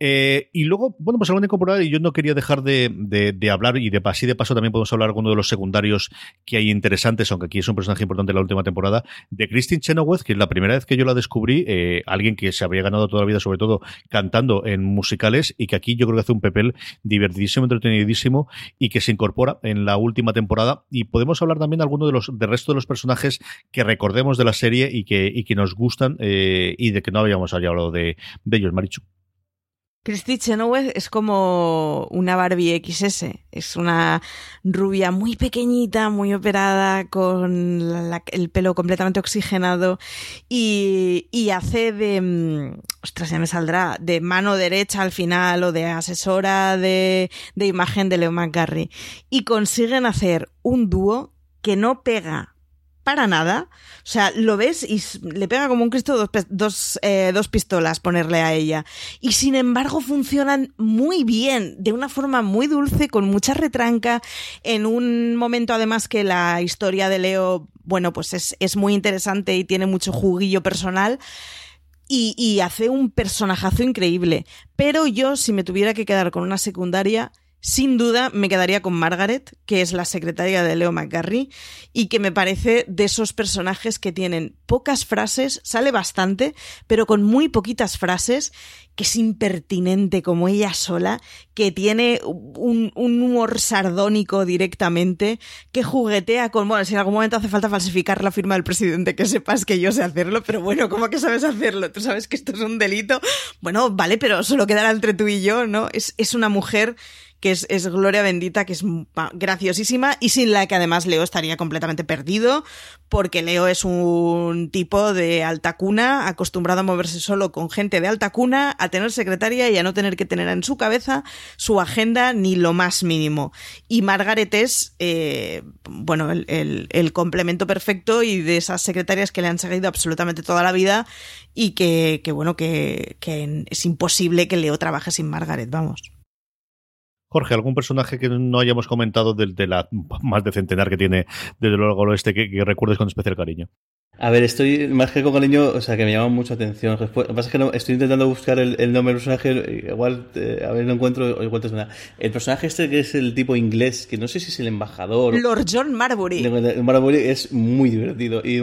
Eh, y luego, bueno, pues algo de incorporar y yo no quería dejar de, de, hablar y de así de paso también podemos hablar alguno de los secundarios que hay interesantes, aunque aquí es un personaje importante en la última temporada, de Christine Chenoweth, que es la primera vez que yo la descubrí, eh, alguien que se había ganado toda la vida, sobre todo cantando en musicales, y que aquí yo creo que hace un papel divertidísimo, entretenidísimo, y que se incorpora en la última temporada. Y podemos hablar también de alguno de los del resto de los personajes que recordemos de la serie y que, y que nos gustan eh, y de que no habíamos hablado de, de ellos, Marichu.
Christy Chenoweth es como una Barbie XS. Es una rubia muy pequeñita, muy operada, con el pelo completamente oxigenado y, hace de... Mm, ostras, ya me saldrá. De mano derecha al final o de asesora de, de imagen de Leo McGarry. Y consiguen hacer un dúo que no pega para nada. O sea, lo ves y le pega como un Cristo dos, dos, eh, dos, pistolas ponerle a ella. Y sin embargo funcionan muy bien, de una forma muy dulce, con mucha retranca, en un momento además que la historia de Leo, bueno, pues es, es muy interesante y tiene mucho juguillo personal. Y, y hace un personajazo increíble. Pero yo, si me tuviera que quedar con una secundaria, sin duda me quedaría con Margaret, que es la secretaria de Leo McGarry, y que me parece de esos personajes que tienen pocas frases, sale bastante, pero con muy poquitas frases, que es impertinente como ella sola, que tiene un, humor sardónico directamente, que juguetea con, bueno, si en algún momento hace falta falsificar la firma del presidente, que sepas que yo sé hacerlo, pero bueno, ¿cómo que sabes hacerlo? Tú sabes que esto es un delito. Bueno, vale, pero solo quedará entre tú y yo, ¿no? Es, es una mujer que es, es, Gloria Bendita, que es graciosísima y sin la que además Leo estaría completamente perdido, porque Leo es un tipo de alta cuna, acostumbrado a moverse solo con gente de alta cuna, a tener secretaria y a no tener que tener en su cabeza su agenda ni lo más mínimo. Y Margaret es, eh, bueno, el, el, el complemento perfecto y de esas secretarias que le han seguido absolutamente toda la vida y que, que bueno, que, que es imposible que Leo trabaje sin Margaret, vamos.
Jorge, ¿algún personaje que no hayamos comentado de, la más de centenar que tiene desde luego el oeste que, que recuerdes con especial cariño?
A ver, estoy más que con cariño, o sea, que me llama mucha atención. Lo que pasa es que no, estoy intentando buscar el, nombre del personaje, igual, eh, a ver, no encuentro, igual te suena. El personaje este que es el tipo inglés, que no sé si es el embajador.
Lord John Marbury.
Marbury es muy divertido. Y,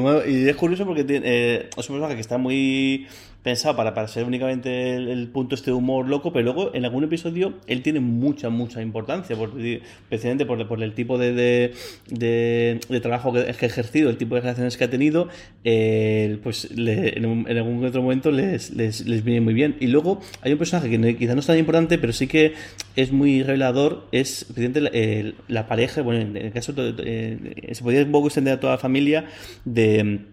es curioso porque tiene, eh, es un personaje que está muy pensado para, para ser únicamente el, punto este humor loco, pero luego en algún episodio él tiene mucha, mucha importancia, por, por, por, el tipo de, de, de, trabajo que, ha ejercido, el tipo de relaciones que ha tenido, pues en, algún otro momento les, les, viene muy bien. Y luego hay un personaje que quizá no es tan importante, pero sí que es muy revelador, es la, la pareja, bueno, en el caso, eh, se podría un poco extender a toda la familia de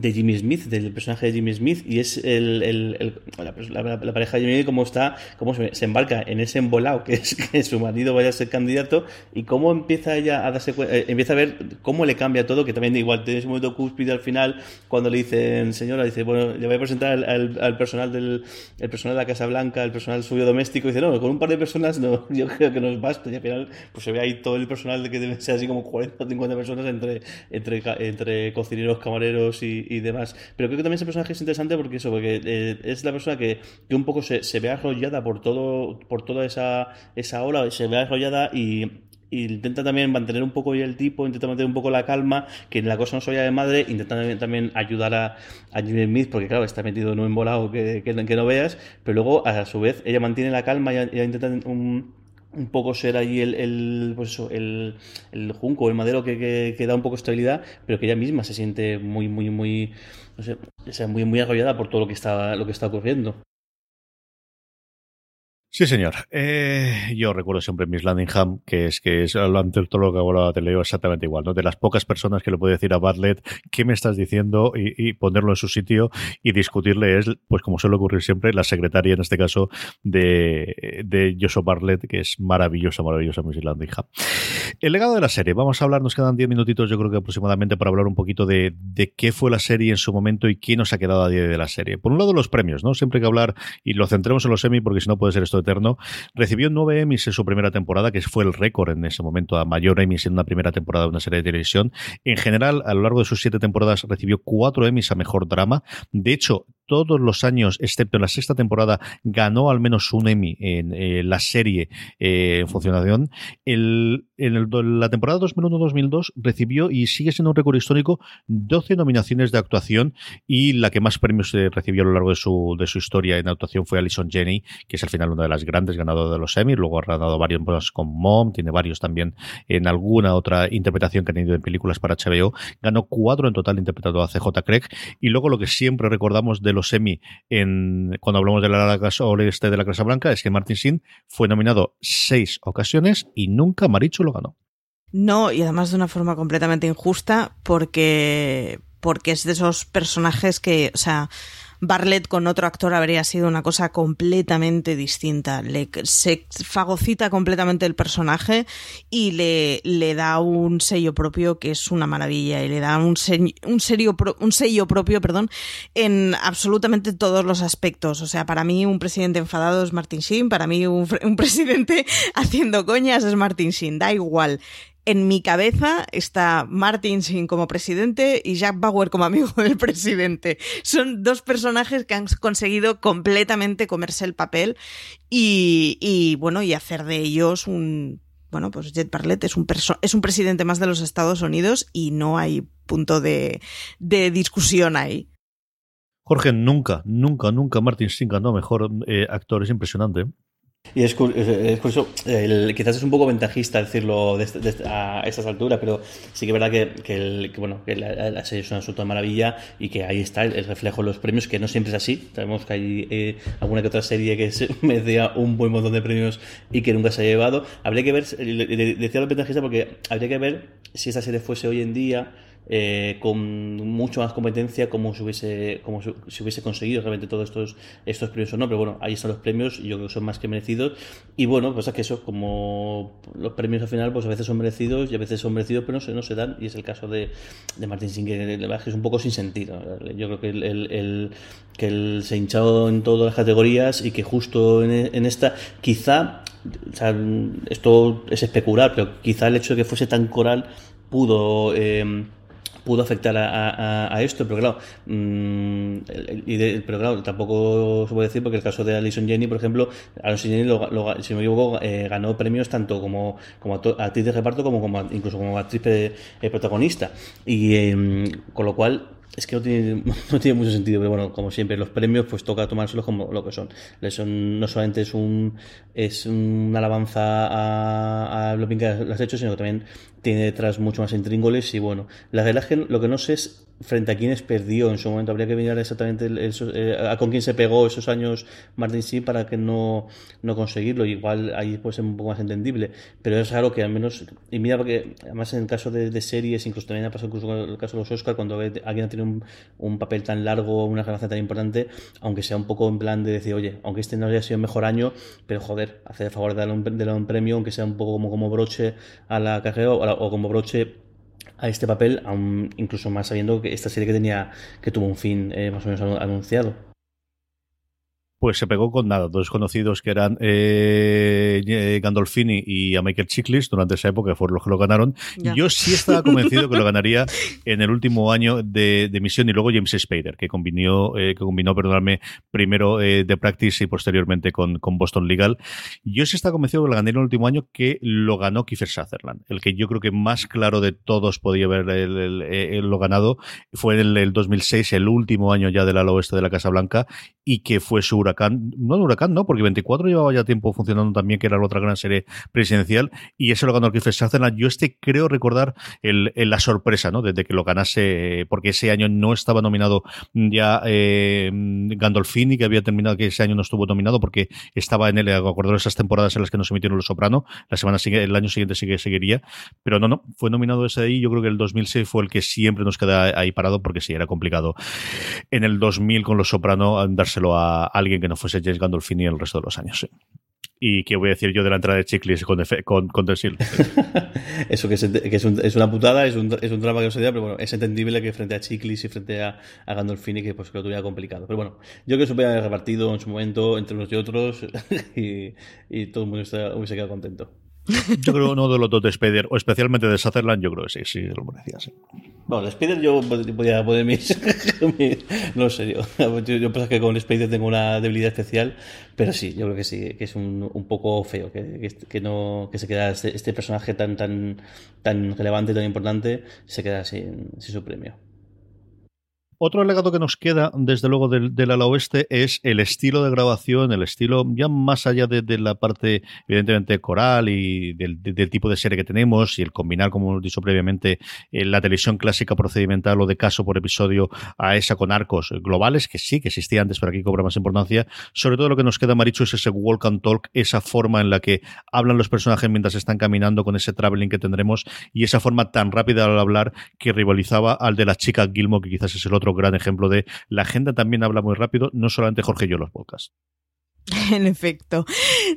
de Jimmy Smith, del personaje de Jimmy Smith, y es el, el, la, pareja de Jimmy cómo está, cómo se, embarca en ese embolado que es que su marido vaya a ser candidato y cómo empieza ella a darse cuenta, eh, empieza a ver cómo le cambia todo, que también igual tiene ese momento cúspide al final cuando le dicen, señora, dice, bueno, le voy a presentar al, personal del el personal de la Casa Blanca, el personal suyo doméstico, y dice, no, con un par de personas no, <laughs> yo creo que nos basta, y al final pues se ve ahí todo el personal de que debe ser así como 40 o 50 personas entre, entre, entre cocineros, camareros y y, demás. Pero creo que también ese personaje es interesante porque eso, porque eh, es la persona que, que un poco se, se, ve arrollada por todo, por toda esa, esa ola, se ve arrollada y, intenta también mantener un poco el tipo, intenta mantener un poco la calma, que la cosa no vaya de madre, intenta también, ayudar a, a, Jimmy Smith, porque claro, está metido en un embolado que, que, no veas, pero luego a su vez ella mantiene la calma y ella intenta un, un poco ser ahí el, el, pues eso, el, el junco, el madero que, que, da un poco estabilidad, pero que ella misma se siente muy, muy, muy, no sé, muy, muy arrollada por todo lo que está, lo que está ocurriendo.
Sí, señor. Eh, yo recuerdo siempre Miss Landingham, que es que es ante todo lo que hablaba te leo exactamente igual, ¿no? De las pocas personas que le puede decir a Bartlett qué me estás diciendo y, ponerlo en su sitio y discutirle es, pues como suele ocurrir siempre, la secretaria en este caso de, de Joshua Bartlett, que es maravillosa, maravillosa Miss Landingham. El legado de la serie, vamos a hablar, nos quedan 10 minutitos yo creo que aproximadamente para hablar un poquito de, de qué fue la serie en su momento y qué nos ha quedado a día de la serie. Por un lado los premios, ¿no? Siempre hay que hablar y lo centremos en los Emmy porque si no puede ser esto Recibió nueve Emmys en su primera temporada, que fue el récord en ese momento a mayor Emmys en una primera temporada de una serie de televisión. En general, a lo largo de sus siete temporadas recibió cuatro Emmys a mejor drama. De hecho, todos los años, excepto en la sexta temporada, ganó al menos un Emmy en eh, la serie eh, en funcionación. El, en la temporada 2001-2002 recibió y sigue siendo un récord histórico 12 nominaciones de actuación y la que más premios eh, recibió a lo largo de su, de su historia en actuación fue Alison Jenny, que es al final una de las grandes ganadoras de los Emmy. Luego ha ganado varios con Mom, tiene varios también en alguna otra interpretación que ha tenido en películas para HBO. Ganó cuatro en total interpretado a CJ Craig. Y luego lo que siempre recordamos de los Emmy en, cuando hablamos de la oeste de la Casa Blanca es que Martin Sin fue nominado seis ocasiones y nunca Maricho lo ganó.
No, y además de una forma completamente injusta porque porque es de esos personajes que, o sea, Barlett con otro actor habría sido una cosa completamente distinta. Le, se fagocita completamente el personaje y le, le da un sello propio que es una maravilla y le da un, un, serio, un sello propio perdón, en absolutamente todos los aspectos. O sea, para mí un presidente enfadado es Martin Sheen, para mí un, un presidente <laughs> haciendo coñas es Martin Sheen, da igual en mi cabeza está Martin Sin como presidente y Jack Bauer como amigo <laughs> del presidente. Son dos personajes que han conseguido completamente comerse el papel y, bueno, y hacer de ellos un bueno, pues Jet Barlett es un, es un presidente más de los Estados Unidos y no hay punto de, de discusión ahí.
Jorge, nunca, nunca, nunca Martin Sin ganó mejor eh, actor. Es impresionante.
Y es, es, curioso, quizás es un poco ventajista decirlo a estas alturas, pero sí que es verdad que, bueno, la, serie es una absoluta maravilla y que ahí está el, reflejo de los premios, que no siempre es así. Sabemos que hay eh, alguna que otra serie que se <laughs> merecía un buen montón de premios y que nunca se ha llevado. Habría que ver, decía lo ventajista porque habría que ver si esta serie fuese hoy en día eh, con mucho más competencia como se hubiese, como se hubiese conseguido realmente todos estos, estos premios o no, pero bueno, ahí están los premios y yo creo que son más que merecidos. Y bueno, pues es que eso, como los premios al final pues a veces son merecidos y a veces son merecidos pero no se, no se dan. Y es el caso de, de Martin Singh que es un poco sin sentido, yo creo que el, el, que él se ha hinchado en todas las categorías y que justo en, en esta quizá o sea, esto es especular, pero quizá el hecho de que fuese tan coral pudo eh, pudo afectar a, esto, pero claro, mm, pero claro, tampoco se puede decir porque el caso de Alison Jenny, por ejemplo, Alison Jenny, si no me equivoco, eh, ganó premios tanto como, como actriz de reparto como, incluso como actriz eh, protagonista. Y em, con lo cual, es que no tiene, <laughs> no tiene mucho sentido, pero bueno, como siempre, los premios pues toca tomárselos como lo que son. son no solamente es un es una alabanza a, lo que has hecho, sino que también tiene detrás mucho más intríngoles y bueno, la verdad es que lo que no sé es frente a quienes perdió en su momento. Habría que mirar exactamente eh, a con quién se pegó esos años Martin sí para que no, no conseguirlo. Igual ahí puede ser un poco más entendible. Pero es algo que al menos. Y mira, porque además en el caso de, series, incluso también ha pasado incluso en el caso de los Oscars, cuando alguien tiene un, un papel tan largo, una ganancia tan importante, aunque sea un poco en plan de decir, oye, aunque este no haya sido el mejor año, pero joder, hacer el favor de darle un, un premio, aunque sea un poco como, como broche a la carrera o como broche a este papel, aún incluso más sabiendo que esta serie que tenía, que tuvo un fin eh, más o menos anunciado
pues se pegó con nada, dos conocidos que eran eh, eh, Gandolfini y a Michael Chiklis durante esa época, fueron los que lo ganaron. Yo sí estaba convencido que lo ganaría <laughs> en el último año de, de misión y luego James Spader, que combinó, eh, que combinó perdonadme, primero eh, de Practice y posteriormente con, con, Boston Legal. Yo sí estaba convencido que lo ganaría en el último año, que lo ganó Kiefer Sutherland, el que yo creo que más claro de todos podía haber el, lo ganado. Fue en el, 2006, el último año ya del ala oeste de la Casa Blanca, y que fue su no el huracán, no, porque 24 llevaba ya tiempo funcionando también, que era la otra gran serie presidencial, y ese lo ganó Kiefer Sutherland. Yo este creo recordar el, la sorpresa, ¿no? Desde que lo ganase, porque ese año no estaba nominado ya eh, Gandolfini, que había terminado, que ese año no estuvo nominado porque estaba en el, acordó esas temporadas en las que no se emitieron Los Soprano, la semana el año siguiente sigue, seguiría, pero no, no, fue nominado ese de ahí, yo creo que el 2006 fue el que siempre nos queda ahí parado porque sí, era complicado en el 2000 con Los Soprano dárselo a alguien que no fuese James Gandolfini el resto de los años. ¿Y qué voy a decir yo de la entrada de Chiclis con, con, con <laughs>
Eso que, es, que es, un, es, una putada, es un, es un drama que no se da, pero bueno, es entendible que frente a Chiclis y frente a, a Gandolfini, que pues que lo tuviera complicado. Pero bueno, yo creo que se hubiera repartido en su momento entre unos y otros <laughs> y, y todo el mundo hubiese quedado contento.
Yo creo uno de los dos de Spider, o especialmente de Sutherland, yo creo que sí, sí, lo merecía, sí.
Bueno, Spider yo podía poner mis, <laughs> no sé, yo, yo, yo que con Spider tengo una debilidad especial, pero sí, yo creo que sí, que es un, un poco feo que, que, no, que se queda este, este, personaje tan, tan, tan relevante, tan importante, se queda sin, sin su premio.
Otro legado que nos queda, desde luego, del, del, ala oeste es el estilo de grabación, el estilo ya más allá de, la parte, evidentemente, coral y del, tipo de serie que tenemos y el combinar, como hemos dicho previamente, eh, la televisión clásica procedimental o de caso por episodio a esa con arcos globales, que sí que existía antes, pero aquí cobra más importancia. Sobre todo lo que nos queda, Maricho, es ese walk and talk, esa forma en la que hablan los personajes mientras están caminando con ese traveling que tendremos y esa forma tan rápida al hablar que rivalizaba al de la chica Gilmo, que quizás es el otro otro gran ejemplo de la agenda también habla muy rápido, no solamente Jorge y yo los podcasts. <laughs>
En efecto.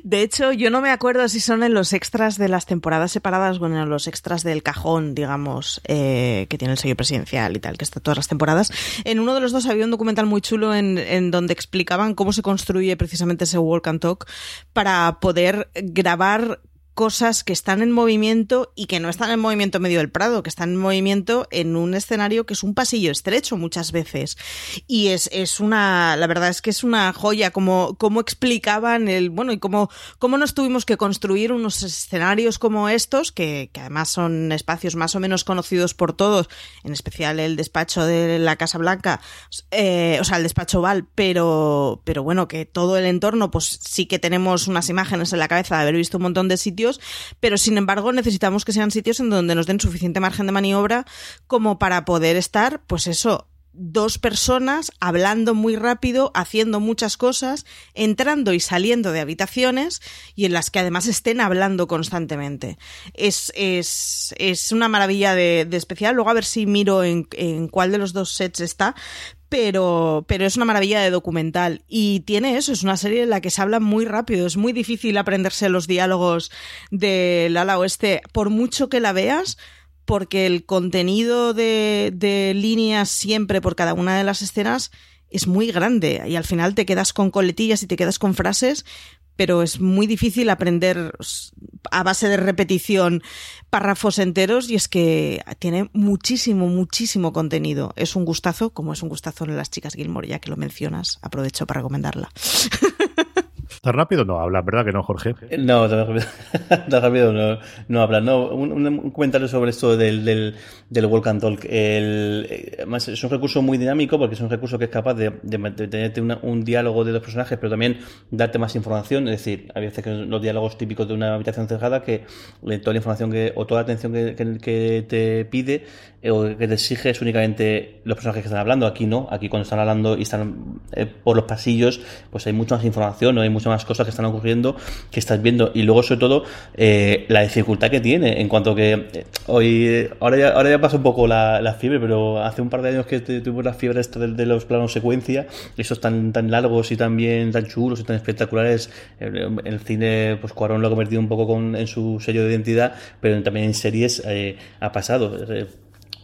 De hecho, yo no me acuerdo si son en los extras de las temporadas separadas o en los extras del cajón, digamos, eh, que tiene el sello presidencial y tal, que está todas las temporadas. En uno de los dos había un documental muy chulo en, en donde explicaban cómo se construye precisamente ese Walk and Talk para poder grabar cosas que están en movimiento y que no están en movimiento medio del Prado, que están en movimiento en un escenario que es un pasillo estrecho muchas veces. Y es, es una, la verdad es que es una joya como, como explicaban el, bueno, y cómo, cómo nos tuvimos que construir unos escenarios como estos, que, que además son espacios más o menos conocidos por todos, en especial el despacho de la Casa Blanca, eh, o sea, el despacho Val, pero, pero bueno, que todo el entorno, pues sí que tenemos unas imágenes en la cabeza de haber visto un montón de sitios pero sin embargo necesitamos que sean sitios en donde nos den suficiente margen de maniobra como para poder estar, pues eso, dos personas hablando muy rápido, haciendo muchas cosas, entrando y saliendo de habitaciones y en las que además estén hablando constantemente. Es, es, es una maravilla de, de, especial. Luego a ver si miro en, en cuál de los dos sets está, pero, pero es una maravilla de documental. Y tiene eso, es una serie en la que se habla muy rápido, es muy difícil aprenderse los diálogos del ala oeste, por mucho que la veas, porque el contenido de, de líneas siempre por cada una de las escenas es muy grande y al final te quedas con coletillas y te quedas con frases pero es muy difícil aprender a base de repetición párrafos enteros y es que tiene muchísimo, muchísimo contenido. Es un gustazo, como es un gustazo en las chicas Gilmore, ya que lo mencionas, aprovecho para recomendarla. <laughs>
¿Está rápido? No, habla, ¿verdad que no, Jorge?
No, <laughs> tan rápido, no, no habla. No, un, comentario sobre esto del, del, del Walk and Talk. El, es un recurso muy dinámico porque es un recurso que es capaz de, de, tenerte un diálogo de dos personajes, pero también darte más información. Es decir, hay veces que los diálogos típicos de una habitación cerrada que toda la información que, o toda la atención que, que, te pide eh, o que te exige es únicamente los personajes que están hablando. Aquí no, aquí cuando están hablando y están eh, por los pasillos, pues hay mucha más información, ¿no? hay mucha más cosas que están ocurriendo que estás viendo. Y luego, sobre todo, eh, la dificultad que tiene en cuanto que eh, hoy, ahora ya, ahora ya pasa un poco la, la, fiebre, pero hace un par de años que tuvimos la fiebre esta de, los planos secuencia, esos tan, tan largos y tan tan chulos y tan espectaculares. En el cine, pues Cuarón lo ha convertido un poco con, en su sello de identidad, pero también en series eh, ha pasado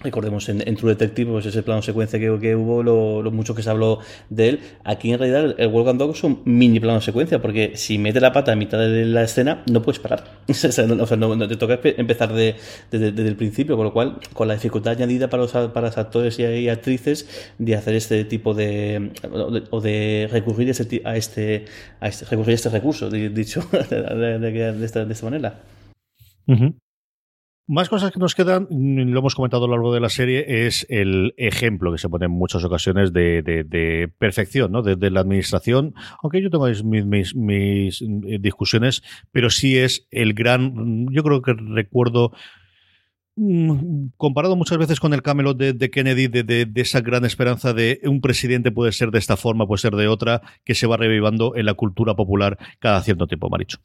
Recordemos en, True Detective, pues ese plano secuencia que, que hubo, lo, mucho que se habló de él. Aquí en realidad el Walk and Dog es un mini plano secuencia, porque si mete la pata a mitad de la escena, no puedes parar. <laughs> o sea, no, te toca empezar de, desde el principio, con lo cual, con la dificultad añadida para los, para los actores y, actrices de hacer este tipo de. o de, recurrir este, a, este, a este, recurrir a este recurso, dicho <laughs> de, esta, manera.
Más cosas que nos quedan, mm, lo hemos comentado a lo largo de la serie, es el ejemplo que se pone en muchas ocasiones de, perfección, ¿no? De, la administración, aunque yo tengo mis, eh, discusiones, pero sí es el gran, yo creo que recuerdo mm, comparado muchas veces con el Camelot de, Kennedy, de, esa gran esperanza de un presidente puede ser de esta forma, puede ser de otra, que se va revivando en la cultura popular cada cierto tiempo, Maricho.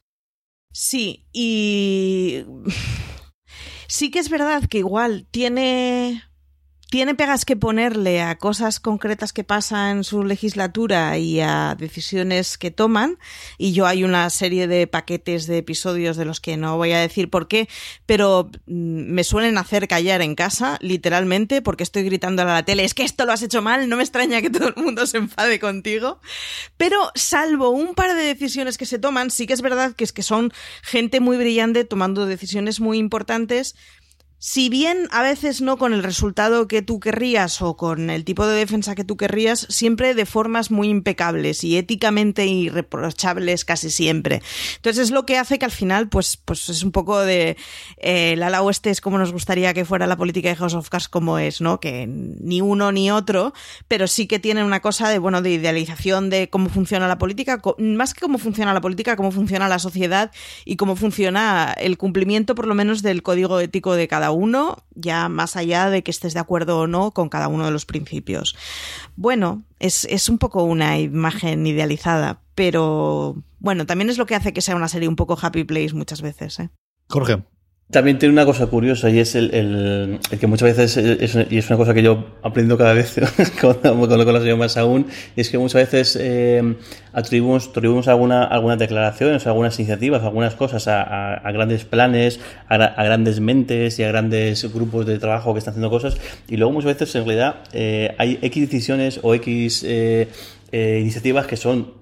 Sí, y Sí que es verdad que igual tiene tiene pegas que ponerle a cosas concretas que pasan en su legislatura y a decisiones que toman. Y yo hay una serie de paquetes de episodios de los que no voy a decir por qué, pero mm, me suelen hacer callar en casa, literalmente, porque estoy gritando a la tele, es que esto lo has hecho mal, no me extraña que todo el mundo se enfade contigo. Pero salvo un par de decisiones que se toman, sí que es verdad que es que son gente muy brillante tomando decisiones muy importantes si bien a veces no con el resultado que tú querrías o con el tipo de defensa que tú querrías, siempre de formas muy impecables y éticamente irreprochables casi siempre. Entonces es lo que hace que al final, pues, pues es un poco de eh, el ala oeste es como nos gustaría que fuera la política de House of Cards como es, ¿no? Que ni uno ni otro, pero sí que tiene una cosa de, bueno, de idealización de cómo funciona la política, más que cómo funciona la política, cómo funciona la sociedad y cómo funciona el cumplimiento por lo menos del código ético de cada uno, ya más allá de que estés de acuerdo o no con cada uno de los principios. Bueno, es, es un poco una imagen idealizada, pero bueno, también es lo que hace que sea una serie un poco happy place muchas veces. ¿eh?
Jorge.
También tiene una cosa curiosa y es el, el, que muchas veces, es, y es una cosa que yo aprendo cada vez <laughs> con, con, con la más aún, es que muchas veces eh, atribuimos, atribuimos alguna, algunas declaraciones, algunas iniciativas, algunas cosas a, grandes planes, a, grandes mentes y a grandes grupos de trabajo que están haciendo cosas, y luego muchas veces en realidad eh, hay X decisiones o X eh, iniciativas que son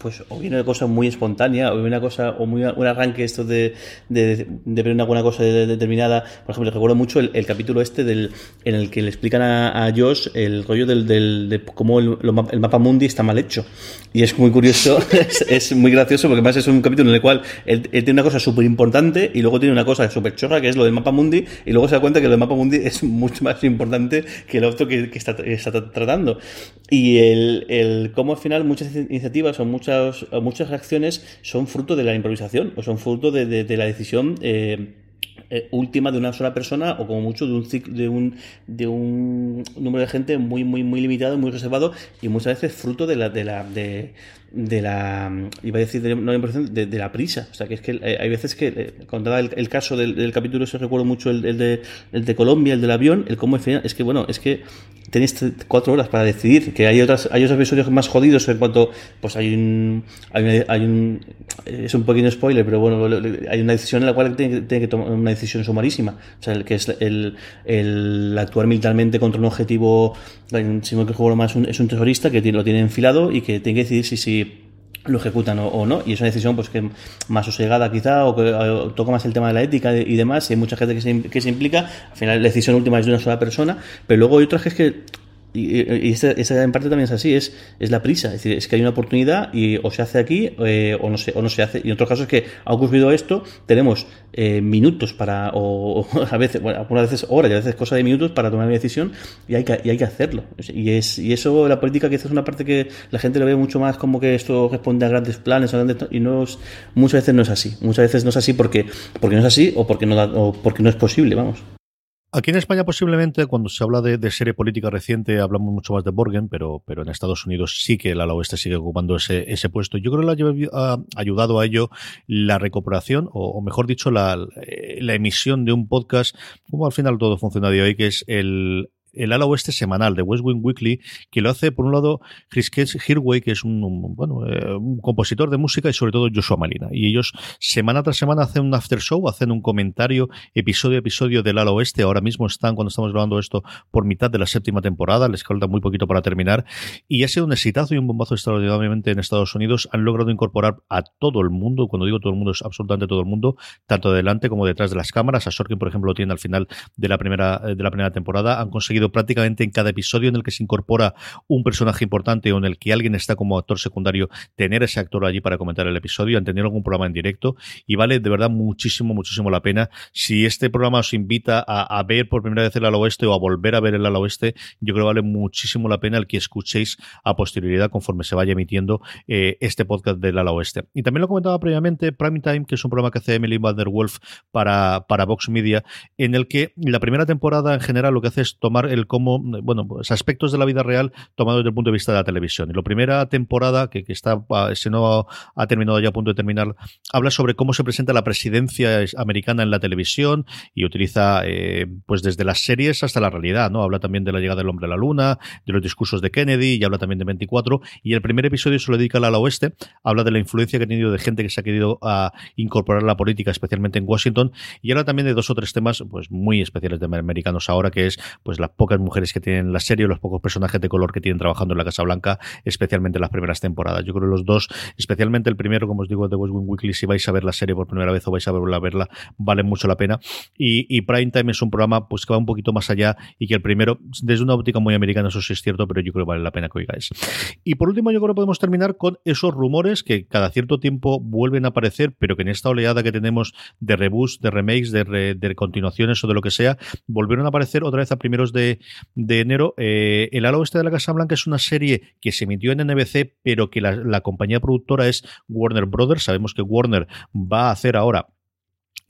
pues o viene una cosa muy espontánea, o viene una cosa, o muy, un arranque esto de, de, de ver alguna cosa determinada. Por ejemplo, recuerdo mucho el, capítulo este del, en el que le explican a, a Josh el rollo del, del, de cómo el, el, mapa mundi está mal hecho. Y es muy curioso, <laughs> es, muy gracioso, porque además es un capítulo en el cual él, tiene una cosa súper importante y luego tiene una cosa súper chorra, que es lo del mapa mundi, y luego se da cuenta que lo del mapa mundi es mucho más importante que el otro que, que está, está, tratando. Y el, el cómo al final muchas iniciativas o muchas muchas, reacciones son fruto de la improvisación o son fruto de, la decisión eh, eh, última de una sola persona o como mucho de un, de un, de un número de gente muy muy muy limitado muy reservado y muchas veces fruto de la de la de, de la iba a decir de, no de, de, la prisa. O sea que es que eh, hay veces que eh, contaba el, caso del, capítulo ese recuerdo mucho el, de el de Colombia el del avión el cómo es que bueno es que tenéis cuatro horas para decidir que hay otras hay otros episodios más jodidos en cuanto pues hay un hay, hay un es un pequeño spoiler pero bueno hay una decisión en la cual tiene, que tomar una decisión sumarísima. O sea el que es el, el actuar militarmente contra un objetivo si no que juego más es un terrorista que lo tiene enfilado y que tiene que decidir si si lo ejecutan o, no, y es una decisión pues que más sosegada quizá, o que toca más el tema de la ética y demás, y hay mucha gente que se, que se implica, al final la decisión última es de una sola persona, pero luego hay otras que es que y, esa, en parte también es así, es, es la prisa, es decir, es que hay una oportunidad y o se hace aquí eh, o, no se, o no se hace. Y en otros casos que ha ocurrido esto, tenemos eh, minutos para, o, <laughs> a veces, bueno, algunas veces horas y a veces cosa de minutos para tomar una decisión y hay que, y hay que hacerlo. Y, es, y eso, la política que es una parte que la gente lo ve mucho más como que esto responde a grandes planes y no muchas veces no es así. Muchas veces no es así porque, porque no es así o porque no, o porque no es posible, vamos.
Aquí en España posiblemente cuando se habla de, serie política reciente hablamos mucho más de Borgen, pero, pero en Estados Unidos sí que el ala oeste sigue ocupando ese, ese puesto. Yo creo que le ha ayudado a ello la recuperación, o, mejor dicho, la, la, emisión de un podcast, como al final todo funciona de hoy, que es el el ala oeste semanal de West Wing Weekly, que lo hace por un lado Chris Hirway, que es un, bueno, eh, un compositor de música, y sobre todo Joshua Malina. Y ellos semana tras semana hacen un after show, hacen un comentario episodio a episodio del ala oeste. Ahora mismo están, cuando estamos grabando esto, por mitad de la séptima temporada, les falta muy poquito para terminar. Y ha sido un exitazo y un bombazo extraordinariamente en Estados Unidos. Han logrado incorporar a todo el mundo, cuando digo todo el mundo es absolutamente todo el mundo, tanto delante como detrás de las cámaras. A Sorkin, por ejemplo, lo tiene al final de la primera, de la primera temporada. Han conseguido prácticamente en cada episodio en el que se incorpora un personaje importante o en el que alguien está como actor secundario, tener ese actor allí para comentar el episodio, han tenido algún programa en directo y vale de verdad muchísimo, muchísimo la pena. Si este programa os invita a, ver por primera vez el ala oeste o a volver a ver el ala oeste, yo creo que vale muchísimo la pena el que escuchéis a posterioridad conforme se vaya emitiendo eh, este podcast del ala oeste. Y también lo comentaba previamente Prime Time, que es un programa que hace Emily Van Wolf para, para Vox Media, en el que la primera temporada en general lo que hace es tomar el como, bueno, pues aspectos de la vida real tomados desde el punto de vista de la televisión. Y la primera temporada, que, que está, ah, si no ha terminado ya a punto de terminar, habla sobre cómo se presenta la presidencia americana en la televisión y utiliza, eh, pues desde las series hasta la realidad, ¿no? Habla también de la llegada del hombre a la luna, de los discursos de Kennedy y habla también de 24. Y el primer episodio se lo dedica al ala oeste, habla de la influencia que ha tenido de gente que se ha querido ah, incorporar a la política, especialmente en Washington, y habla también de dos o tres temas, pues muy especiales de americanos ahora, que es, pues las pocas mujeres que tienen la serie, los pocos personajes de color que tienen trabajando en la Casa Blanca, especialmente en las primeras temporadas. Yo creo que los dos, especialmente el primero, como os digo, de West Wing Weekly, si vais a ver la serie por primera vez o vais a verla, verla vale mucho la pena. Y, y Prime Time es un programa pues que va un poquito más allá y que el primero, desde una óptica muy americana, eso sí es cierto, pero yo creo que vale la pena que oigáis. Y por último, yo creo que podemos terminar con esos rumores que cada cierto tiempo vuelven a aparecer, pero que en esta oleada que tenemos de reboots, de remakes, de, de continuaciones o de lo que sea, volvieron a aparecer otra vez a primeros de, de enero. Eh, el ala oeste de la Casa Blanca es una serie que se emitió en NBC, pero que la, la compañía productora es Warner Brothers. Sabemos que Warner va a hacer ahora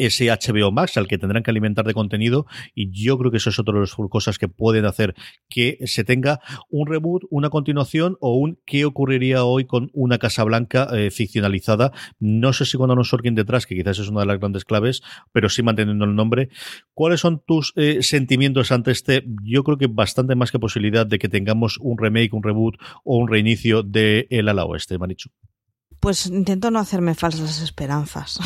ese HBO Max al que tendrán que alimentar de contenido y yo creo que eso es otra de las cosas que pueden hacer que se tenga un reboot, una continuación o un qué ocurriría hoy con una Casa Blanca eh, ficcionalizada. No sé si cuando nos Sorkin detrás, que quizás es una de las grandes claves, pero sí manteniendo el nombre. ¿Cuáles son tus eh, sentimientos ante este? Yo creo que bastante más que posibilidad de que tengamos un remake, un reboot o un reinicio de El ala oeste, Manichu.
Pues intento no hacerme falsas esperanzas.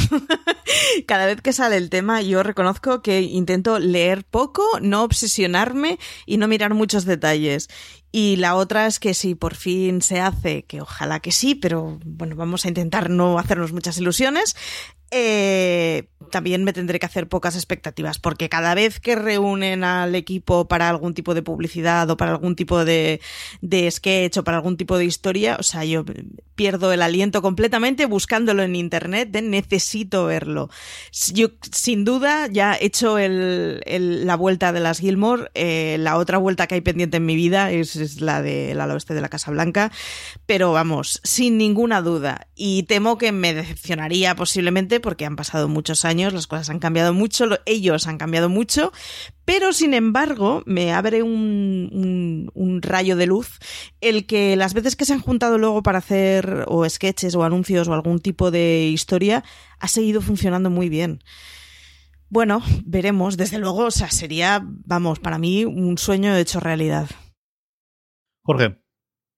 <laughs> Cada vez que sale el tema, yo reconozco que intento leer poco, no obsesionarme y no mirar muchos detalles. Y la otra es que si por fin se hace, que ojalá que sí, pero bueno, vamos a intentar no hacernos muchas ilusiones, eh, también me tendré que hacer pocas expectativas, porque cada vez que reúnen al equipo para algún tipo de publicidad o para algún tipo de, de sketch o para algún tipo de historia, o sea, yo pierdo el aliento completamente buscándolo en internet de necesito verlo. Yo, sin duda, ya he hecho la vuelta de las Gilmore. Eh, la otra vuelta que hay pendiente en mi vida es, la del la oeste de la Casa Blanca. Pero vamos, sin ninguna duda. Y temo que me decepcionaría posiblemente porque han pasado muchos años, las cosas han cambiado mucho, ellos han cambiado mucho, pero sin embargo me abre un, un, rayo de luz el que las veces que se han juntado luego para hacer o sketches o anuncios o algún tipo de historia ha seguido funcionando muy bien. Bueno, veremos, desde luego, o sea, sería, vamos, para mí un sueño hecho realidad.
Jorge.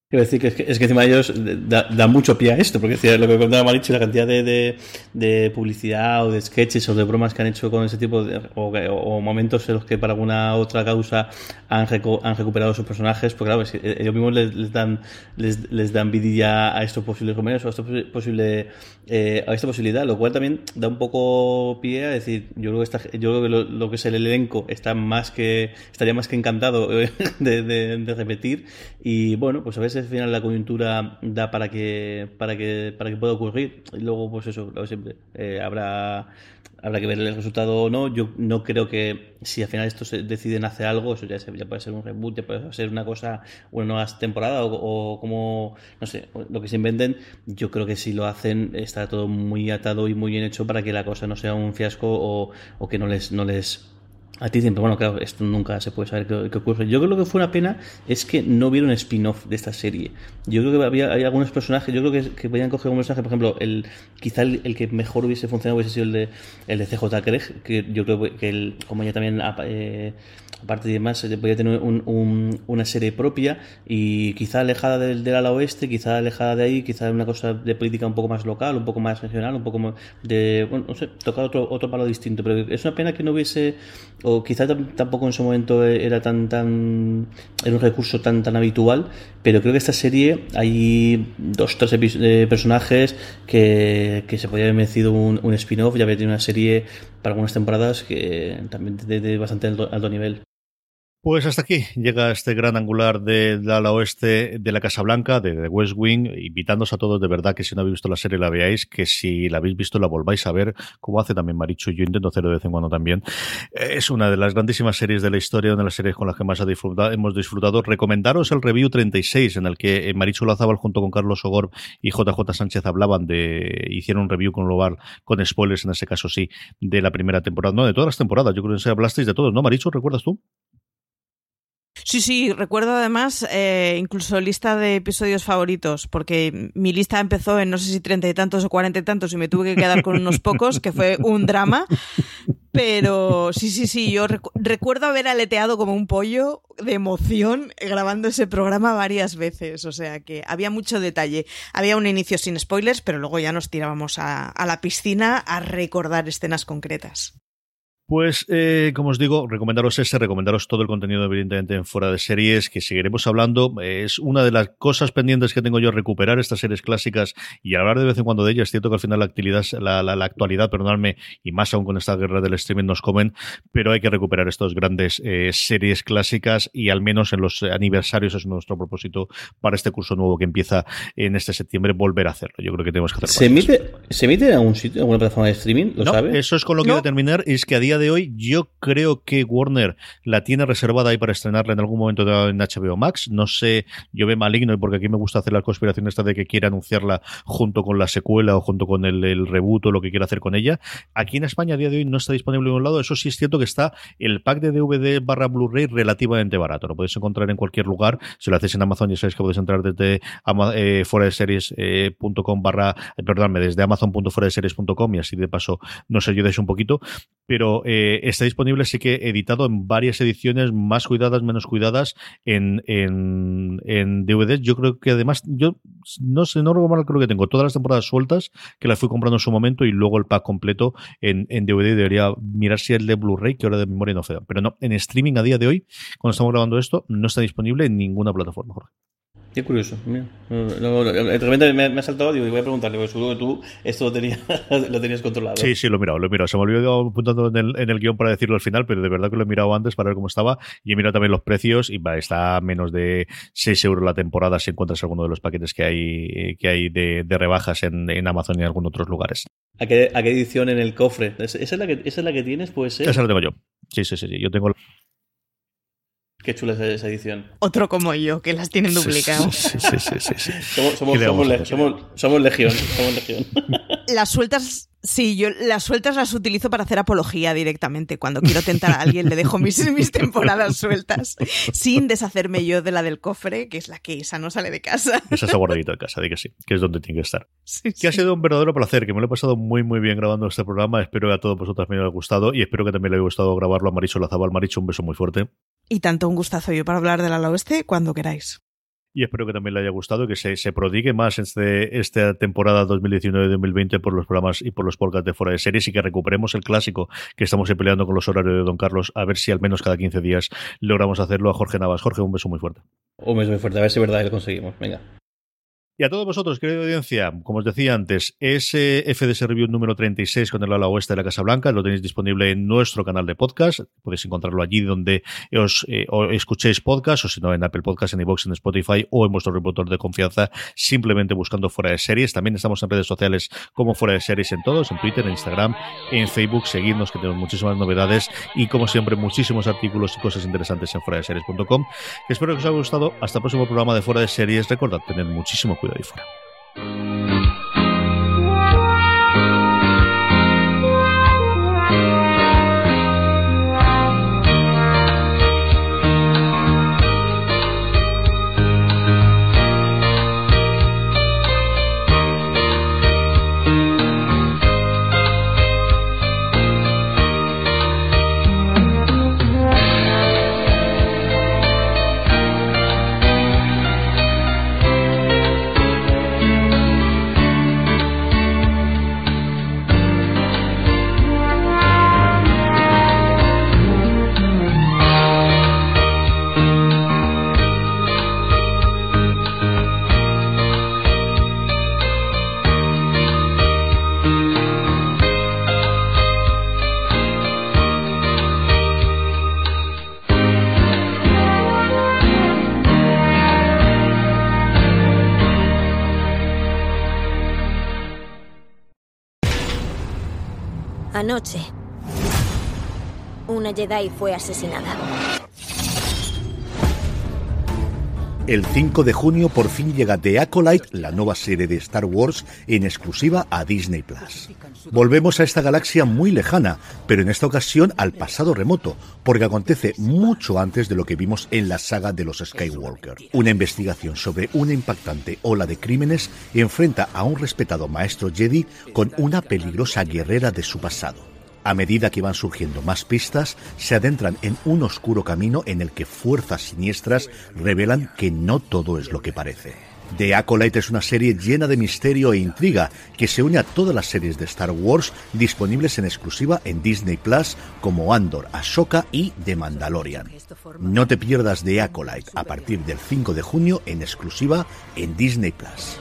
Quiero decir que es, que es que encima ellos da, da, mucho pie a esto, porque lo que contaba Marichu, la cantidad de, de, de, publicidad o de sketches o de bromas que han hecho con ese tipo de, o, o, momentos en los que para alguna otra causa han, reco, han recuperado sus personajes, porque claro, ellos mismos les, dan les, les, dan vidilla a estos posibles convenios o a, esto posible, eh, a esta posibilidad, lo cual también da un poco pie a decir, yo creo que, yo creo que lo, lo, que es el elenco está más que estaría más que encantado <laughs> de, de repetir. Y bueno, pues a veces al final la coyuntura da para que para que para que pueda ocurrir. Y luego pues eso lo siempre. Eh, habrá habrá que ver el resultado o no. Yo no creo que si al final estos deciden hacer algo eso ya, ya puede ser un reboot ya puede ser una cosa una nueva temporada o, o, como no sé lo que se inventen. Yo creo que si lo hacen está todo muy atado y muy bien hecho para que la cosa no sea un fiasco o, o que no les no les a ti siempre, bueno, claro, esto nunca se puede saber qué, ocurre. Yo creo que fue una pena es que no hubiera un spin-off de esta serie. Yo creo que había, hay algunos personajes, yo creo que, que podían coger un personaje, por ejemplo, el quizá el, el, que mejor hubiese funcionado hubiese sido el de, el de CJ Craig, que yo creo que el, como ya también, eh, aparte de demás, podía tener un, una serie propia y quizá alejada del, del ala oeste, quizá alejada de ahí, quizá una cosa de política un poco más local, un poco más regional, un poco más de, bueno, no sé, tocar otro, otro palo distinto. Pero es una pena que no hubiese o quizá tampoco en su momento era tan tan era un recurso tan tan habitual pero creo que esta serie hay dos tres eh, personajes que, que se podría haber merecido un, un spin-off ya había tenido una serie para algunas temporadas que también de, bastante alto nivel
pues hasta aquí llega este gran angular de, de ala oeste de la Casa Blanca, de, West Wing, invitándoos a todos de verdad que si no habéis visto la serie la veáis, que si la habéis visto la volváis a ver, como hace también Marichu, yo intento hacerlo de vez en cuando también. Es una de las grandísimas series de la historia, una de las series con las que más hemos disfrutado. Recomendaros el review 36, en el que Marichu Lazábal junto con Carlos Ogor y JJ Sánchez hablaban de, hicieron un review con con spoilers en ese caso sí, de la primera temporada, no, de todas las temporadas, yo creo que hablasteis de todos, ¿no, Marichu? ¿Recuerdas tú?
Sí, sí, recuerdo además eh, incluso lista de episodios favoritos, porque mi lista empezó en no sé si treinta y tantos o cuarenta y tantos y me tuve que quedar con unos pocos, que fue un drama. Pero sí, sí, sí, yo recu recuerdo haber aleteado como un pollo de emoción grabando ese programa varias veces, o sea que había mucho detalle. Había un inicio sin spoilers, pero luego ya nos tirábamos a, a la piscina a recordar escenas concretas.
Pues, eh, como os digo, recomendaros ese, recomendaros todo el contenido, evidentemente, en fuera de series, que seguiremos hablando. Es una de las cosas pendientes que tengo yo, recuperar estas series clásicas y hablar de vez en cuando de ellas. Es cierto que al final la, actividad, la, la, la, actualidad, perdonadme, y más aún con esta guerra del streaming nos comen, pero hay que recuperar estas grandes eh, series clásicas y al menos en los aniversarios es nuestro propósito para este curso nuevo que empieza en este septiembre, volver a hacerlo. Yo creo que tenemos que hacerlo.
¿Se emite, ¿Se emite en algún sitio, en alguna plataforma de streaming? ¿Lo
no,
sabe?
Eso es con lo que no. voy a terminar, es que a día de hoy yo creo que Warner la tiene reservada ahí para estrenarla en algún momento en HBO Max. No sé, yo veo maligno y porque aquí me gusta hacer la conspiración esta de que quiere anunciarla junto con la secuela o junto con el, el reboot o lo que quiera hacer con ella. Aquí en España a día de hoy no está disponible en un lado. Eso sí es cierto que está el pack de DVD barra Blu-ray relativamente barato. Lo podéis encontrar en cualquier lugar. Si lo hacéis en Amazon ya sabéis que podéis entrar desde eh, fuera de series.com eh, barra, perdónme, desde amazon.fuera de series.com y así de paso nos ayudáis un poquito. Pero eh, está disponible sí que editado en varias ediciones más cuidadas, menos cuidadas en, en, en DVDs. Yo creo que además, yo no sé, no recuerdo, creo que tengo todas las temporadas sueltas que las fui comprando en su momento y luego el pack completo en, en DVD. Debería mirar si el de Blu-ray, que ahora de memoria no fue. Pero no, en streaming a día de hoy, cuando estamos grabando esto, no está disponible en ninguna plataforma, Jorge.
Qué curioso. Mira. De repente me, me, ha saltado y voy a preguntarle, porque seguro que tú esto lo tenías, <laughs> lo tenías controlado.
Sí, sí, lo he mirado, lo he mirado. Se me olvidó apuntando en el, en el guion para decirlo al final, pero de verdad que lo he mirado antes para ver cómo estaba. Y he mirado también los precios y va, está a menos de 6 euros la temporada si encuentras alguno de los paquetes que hay, que hay de, de rebajas en, en, Amazon y en algunos otros lugares.
¿A qué, ¿A qué, edición en el cofre? ¿Esa es la que, esa es la que tienes? Pues, ser?
Esa la tengo yo. Sí, sí, sí. sí. Yo tengo
Qué chula es esa edición.
Otro como yo, que las tienen duplicadas.
Sí, sí, sí, sí, sí. <laughs>
Somos, somos, somos, le, somos, somos, legión. Somos legión. <laughs>
Las sueltas, sí, yo las sueltas las utilizo para hacer apología directamente. Cuando quiero tentar a alguien, le dejo mis, <laughs> mis temporadas sueltas, sin deshacerme yo de la del cofre, que es la que esa no sale de casa.
Esa está guardadita en casa, di que sí, que es donde tiene que estar. Sí, que sí. ha sido un verdadero placer, que me lo he pasado muy, muy bien grabando este programa. Espero que a todos vosotros me haya gustado y espero que también le haya gustado grabarlo a Maricho Lazabal. Maricho, un beso muy fuerte.
Y tanto un gustazo yo para hablar del ala oeste cuando queráis.
y espero que también le haya gustado y que se, se prodigue más este, esta temporada 2019-2020 por los programas y por los podcasts de fuera de series y que recuperemos el clásico que estamos peleando con los horarios de Don Carlos, a ver si al menos cada 15 días logramos hacerlo a Jorge Navas. Jorge, un beso muy fuerte.
Un beso muy fuerte, a ver si es verdad que lo conseguimos. Venga.
Y a todos vosotros, querida audiencia, como os decía antes, ese FDS Review número 36 con el ala oeste de la Casa Blanca lo tenéis disponible en nuestro canal de podcast. Podéis encontrarlo allí donde os, eh, escuchéis podcast, o si no, en Apple Podcast, en iVoox, en Spotify o en vuestro reproductor de confianza, simplemente buscando fuera de series. También estamos en redes sociales como fuera de series en todos, en Twitter, en Instagram, en Facebook. Seguidnos, que tenemos muchísimas novedades y, como siempre, muchísimos artículos y cosas interesantes en fuera de series.com. Espero que os haya gustado. Hasta el próximo programa de Fuera de Series. Recordad, tener muchísimo cuidado ahí fuera.
Una Jedi fue asesinada.
El 5 de junio por fin llega The Acolyte, la nueva serie de Star Wars, en exclusiva a Disney Plus. Volvemos a esta galaxia muy lejana, pero en esta ocasión al pasado remoto, porque acontece mucho antes de lo que vimos en la saga de los Skywalker. Una investigación sobre una impactante ola de crímenes enfrenta a un respetado maestro Jedi con una peligrosa guerrera de su pasado. A medida que van surgiendo más pistas, se adentran en un oscuro camino en el que fuerzas siniestras revelan que no todo es lo que parece. The Acolyte es una serie llena de misterio e intriga que se une a todas las series de Star Wars disponibles en exclusiva en Disney Plus como Andor, Ahsoka y The Mandalorian. No te pierdas The Acolyte a partir del 5 de junio en exclusiva en Disney Plus.